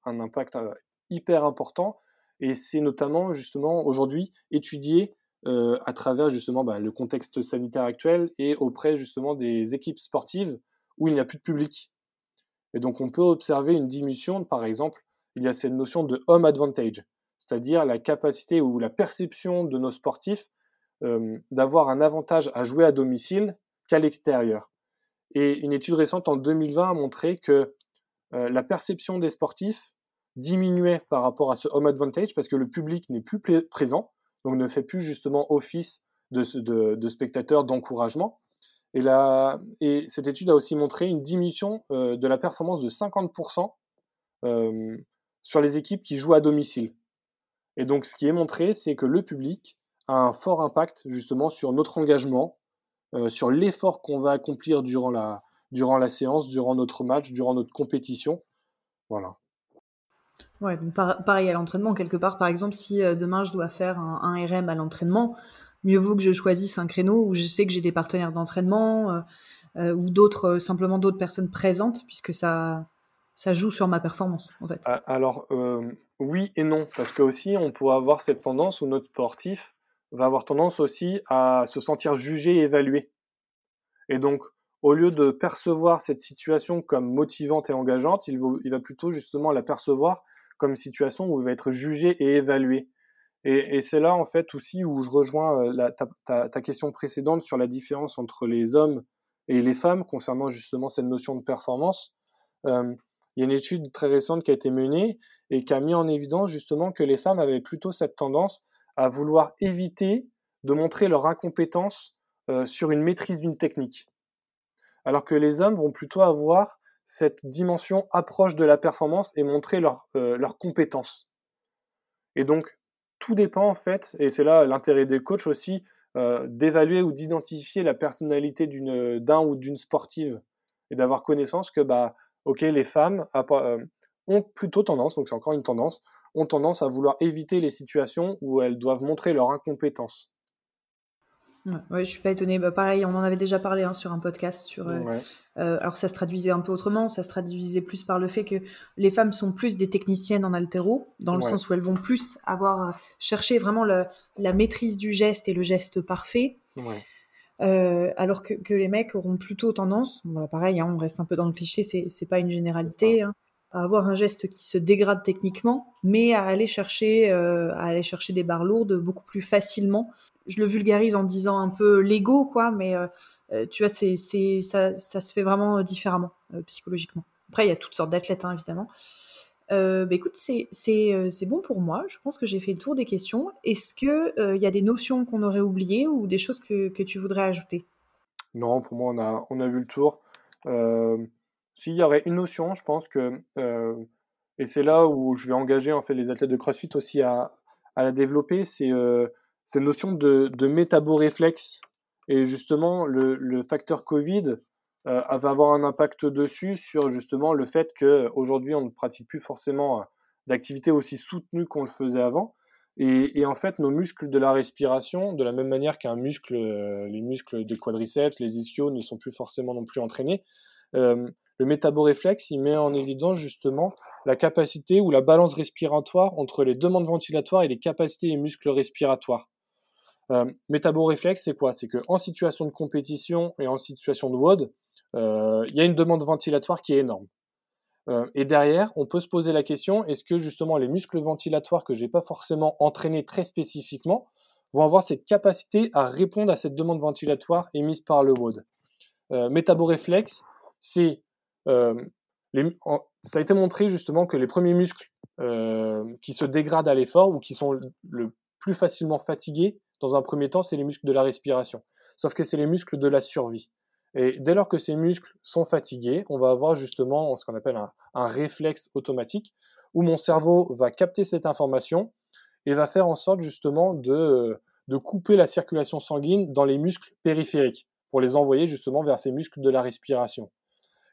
un, impact euh, hyper important et c'est notamment justement aujourd'hui étudié euh, à travers justement bah, le contexte sanitaire actuel et auprès justement des équipes sportives où il n'y a plus de public. Et donc on peut observer une diminution, par exemple, il y a cette notion de home advantage c'est-à-dire la capacité ou la perception de nos sportifs euh, d'avoir un avantage à jouer à domicile qu'à l'extérieur. Et une étude récente en 2020 a montré que euh, la perception des sportifs diminuait par rapport à ce home advantage parce que le public n'est plus présent, donc ne fait plus justement office de, de, spectateurs d'encouragement. Et, et, cette étude a aussi montré une diminution euh, de la performance de 50% sur les équipes qui jouent à domicile. Et donc, ce qui est montré, c'est que le public a un fort impact justement sur notre engagement, euh, sur l'effort qu'on va accomplir durant la, durant la séance, durant notre match, durant notre compétition. Voilà. Ouais, donc pareil à l'entraînement, quelque part, par exemple, si euh, demain je dois faire un, RM à l'entraînement, mieux vaut que je choisisse un créneau où je sais que j'ai des partenaires d'entraînement euh, ou d'autres, simplement d'autres personnes présentes, puisque ça, ça joue sur ma performance, en fait. Alors, oui et non, parce que aussi on peut avoir cette tendance où notre sportif va avoir tendance aussi à se sentir jugé et évalué. Et donc, au lieu de percevoir cette situation comme motivante et engageante, il va, plutôt justement la percevoir comme une situation où il va être jugé et évalué. Et, c'est là en fait aussi où je rejoins euh, ta, question précédente sur la différence entre les hommes et les femmes concernant justement cette notion de performance. Euh, il y a une étude très récente qui a été menée et qui a mis en évidence justement que les femmes avaient plutôt cette tendance à vouloir éviter de montrer leur incompétence euh, sur une maîtrise d'une technique. Alors que les hommes vont plutôt avoir cette dimension approche de la performance et montrer leur, euh, compétence. Et donc, tout dépend en fait, et c'est là l'intérêt des coachs aussi, euh, d'évaluer ou d'identifier la personnalité d'un ou d'une sportive et d'avoir connaissance que bah, ok, les femmes euh, ont plutôt tendance, donc c'est encore une tendance, ont tendance à vouloir éviter les situations où elles doivent montrer leur incompétence. Ouais, je suis pas étonnée. Bah, pareil, on en avait déjà parlé hein, sur un podcast. Sur, euh, euh, alors ça se traduisait un peu autrement, ça se traduisait plus par le fait que les femmes sont plus des techniciennes en altéro, dans le sens où elles vont plus avoir cherché vraiment la maîtrise du geste et le geste parfait. Euh, alors que, que, les mecs auront plutôt tendance, bon, bah, pareil, hein, on reste un peu dans le cliché, c'est pas une généralité, hein, à avoir un geste qui se dégrade techniquement, mais à aller chercher, euh, à aller chercher des barres lourdes beaucoup plus facilement. Je le vulgarise en disant un peu l'ego, quoi, mais euh, euh tu vois, c'est, ça, ça se fait vraiment différemment euh, psychologiquement. Après, il y a toutes sortes d'athlètes, hein, évidemment. Euh, bah écoute, euh, c'est bon pour moi. Je pense que j'ai fait le tour des questions. Est-ce qu'il euh, il y a des notions qu'on aurait oubliées ou des choses que, que, tu voudrais ajouter? Non, pour moi, on a, on a vu le tour. S'il y aurait une notion, je pense que, et c'est là où je vais engager en fait les athlètes de CrossFit aussi à, à la développer, c'est cette notion de, de métaboréflexe. Et justement, le, le facteur Covid, euh, va avoir un impact dessus sur justement le fait qu'aujourd'hui on ne pratique plus forcément euh, d'activité aussi soutenue qu'on le faisait avant. Et, en fait, nos muscles de la respiration, de la même manière qu'un muscle, euh, les muscles des quadriceps, les ischios ne sont plus forcément non plus entraînés, le métaboréflexe, il met en évidence justement la capacité ou la balance respiratoire entre les demandes ventilatoires et les capacités des muscles respiratoires. Euh, métaboréflexe, c'est quoi? C'est qu'en situation de compétition et en situation de WOD, euh, il y a une demande ventilatoire qui est énorme. Euh, et derrière, on peut se poser la question est-ce que justement les muscles ventilatoires que j'ai pas forcément entraînés très spécifiquement vont avoir cette capacité à répondre à cette demande ventilatoire émise par le WOD? Euh, Métaboréflexe, c'est ça a été montré justement que les premiers muscles euh, qui se dégradent à l'effort ou qui sont le plus facilement fatigués dans un premier temps, c'est les muscles de la respiration. Sauf que c'est les muscles de la survie. Et dès lors que ces muscles sont fatigués, on va avoir justement ce qu'on appelle un, réflexe automatique où mon cerveau va capter cette information et va faire en sorte justement de, couper la circulation sanguine dans les muscles périphériques pour les envoyer justement vers ces muscles de la respiration.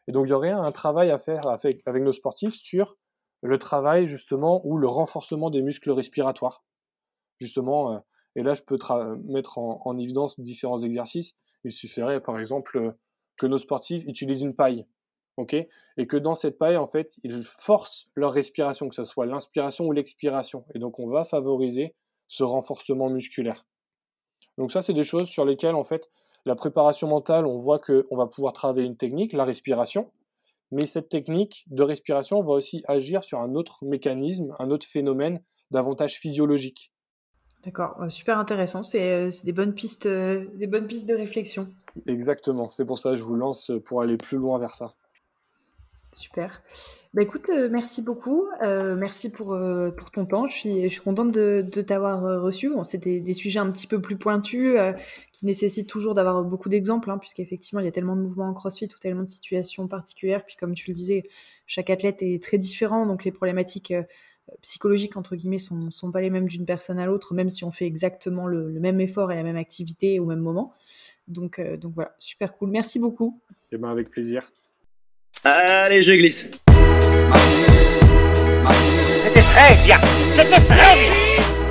Et donc il y aurait un travail à faire avec, nos sportifs sur le travail justement ou le renforcement des muscles respiratoires. Justement, euh, et là je peux mettre en, évidence différents exercices. Il suffirait par exemple que nos sportifs utilisent une paille, et que dans cette paille en fait ils forcent leur respiration, que ce soit l'inspiration ou l'expiration. Et donc on va favoriser ce renforcement musculaire. Donc ça c'est des choses sur lesquelles en fait la préparation mentale, on voit qu'on va pouvoir travailler une technique, la respiration, mais cette technique de respiration va aussi agir sur un autre mécanisme, un autre phénomène davantage physiologique. D'accord, euh, super intéressant. C'est euh, des bonnes pistes, euh, des bonnes pistes de réflexion. Exactement. C'est pour ça que je vous lance pour aller plus loin vers ça. Super. Bah écoute, euh, merci beaucoup. Euh, merci pour, euh, pour ton temps. Je suis, je suis contente de, de t'avoir reçu. Bon, c'est des, des, sujets un petit peu plus pointus qui nécessitent toujours d'avoir beaucoup d'exemples, hein, puisqu'effectivement, il y a tellement de mouvements en crossfit ou tellement de situations particulières. Puis, comme tu le disais, chaque athlète est très différent. Donc, les problématiques psychologiques, entre guillemets, sont, sont pas les mêmes d'une personne à l'autre, même si on fait exactement le, le, même effort et la même activité au même moment. Donc, donc voilà, super cool. Merci beaucoup. Et eh ben, avec plaisir. Allez, je glisse. C'était très bien. C'était très bien.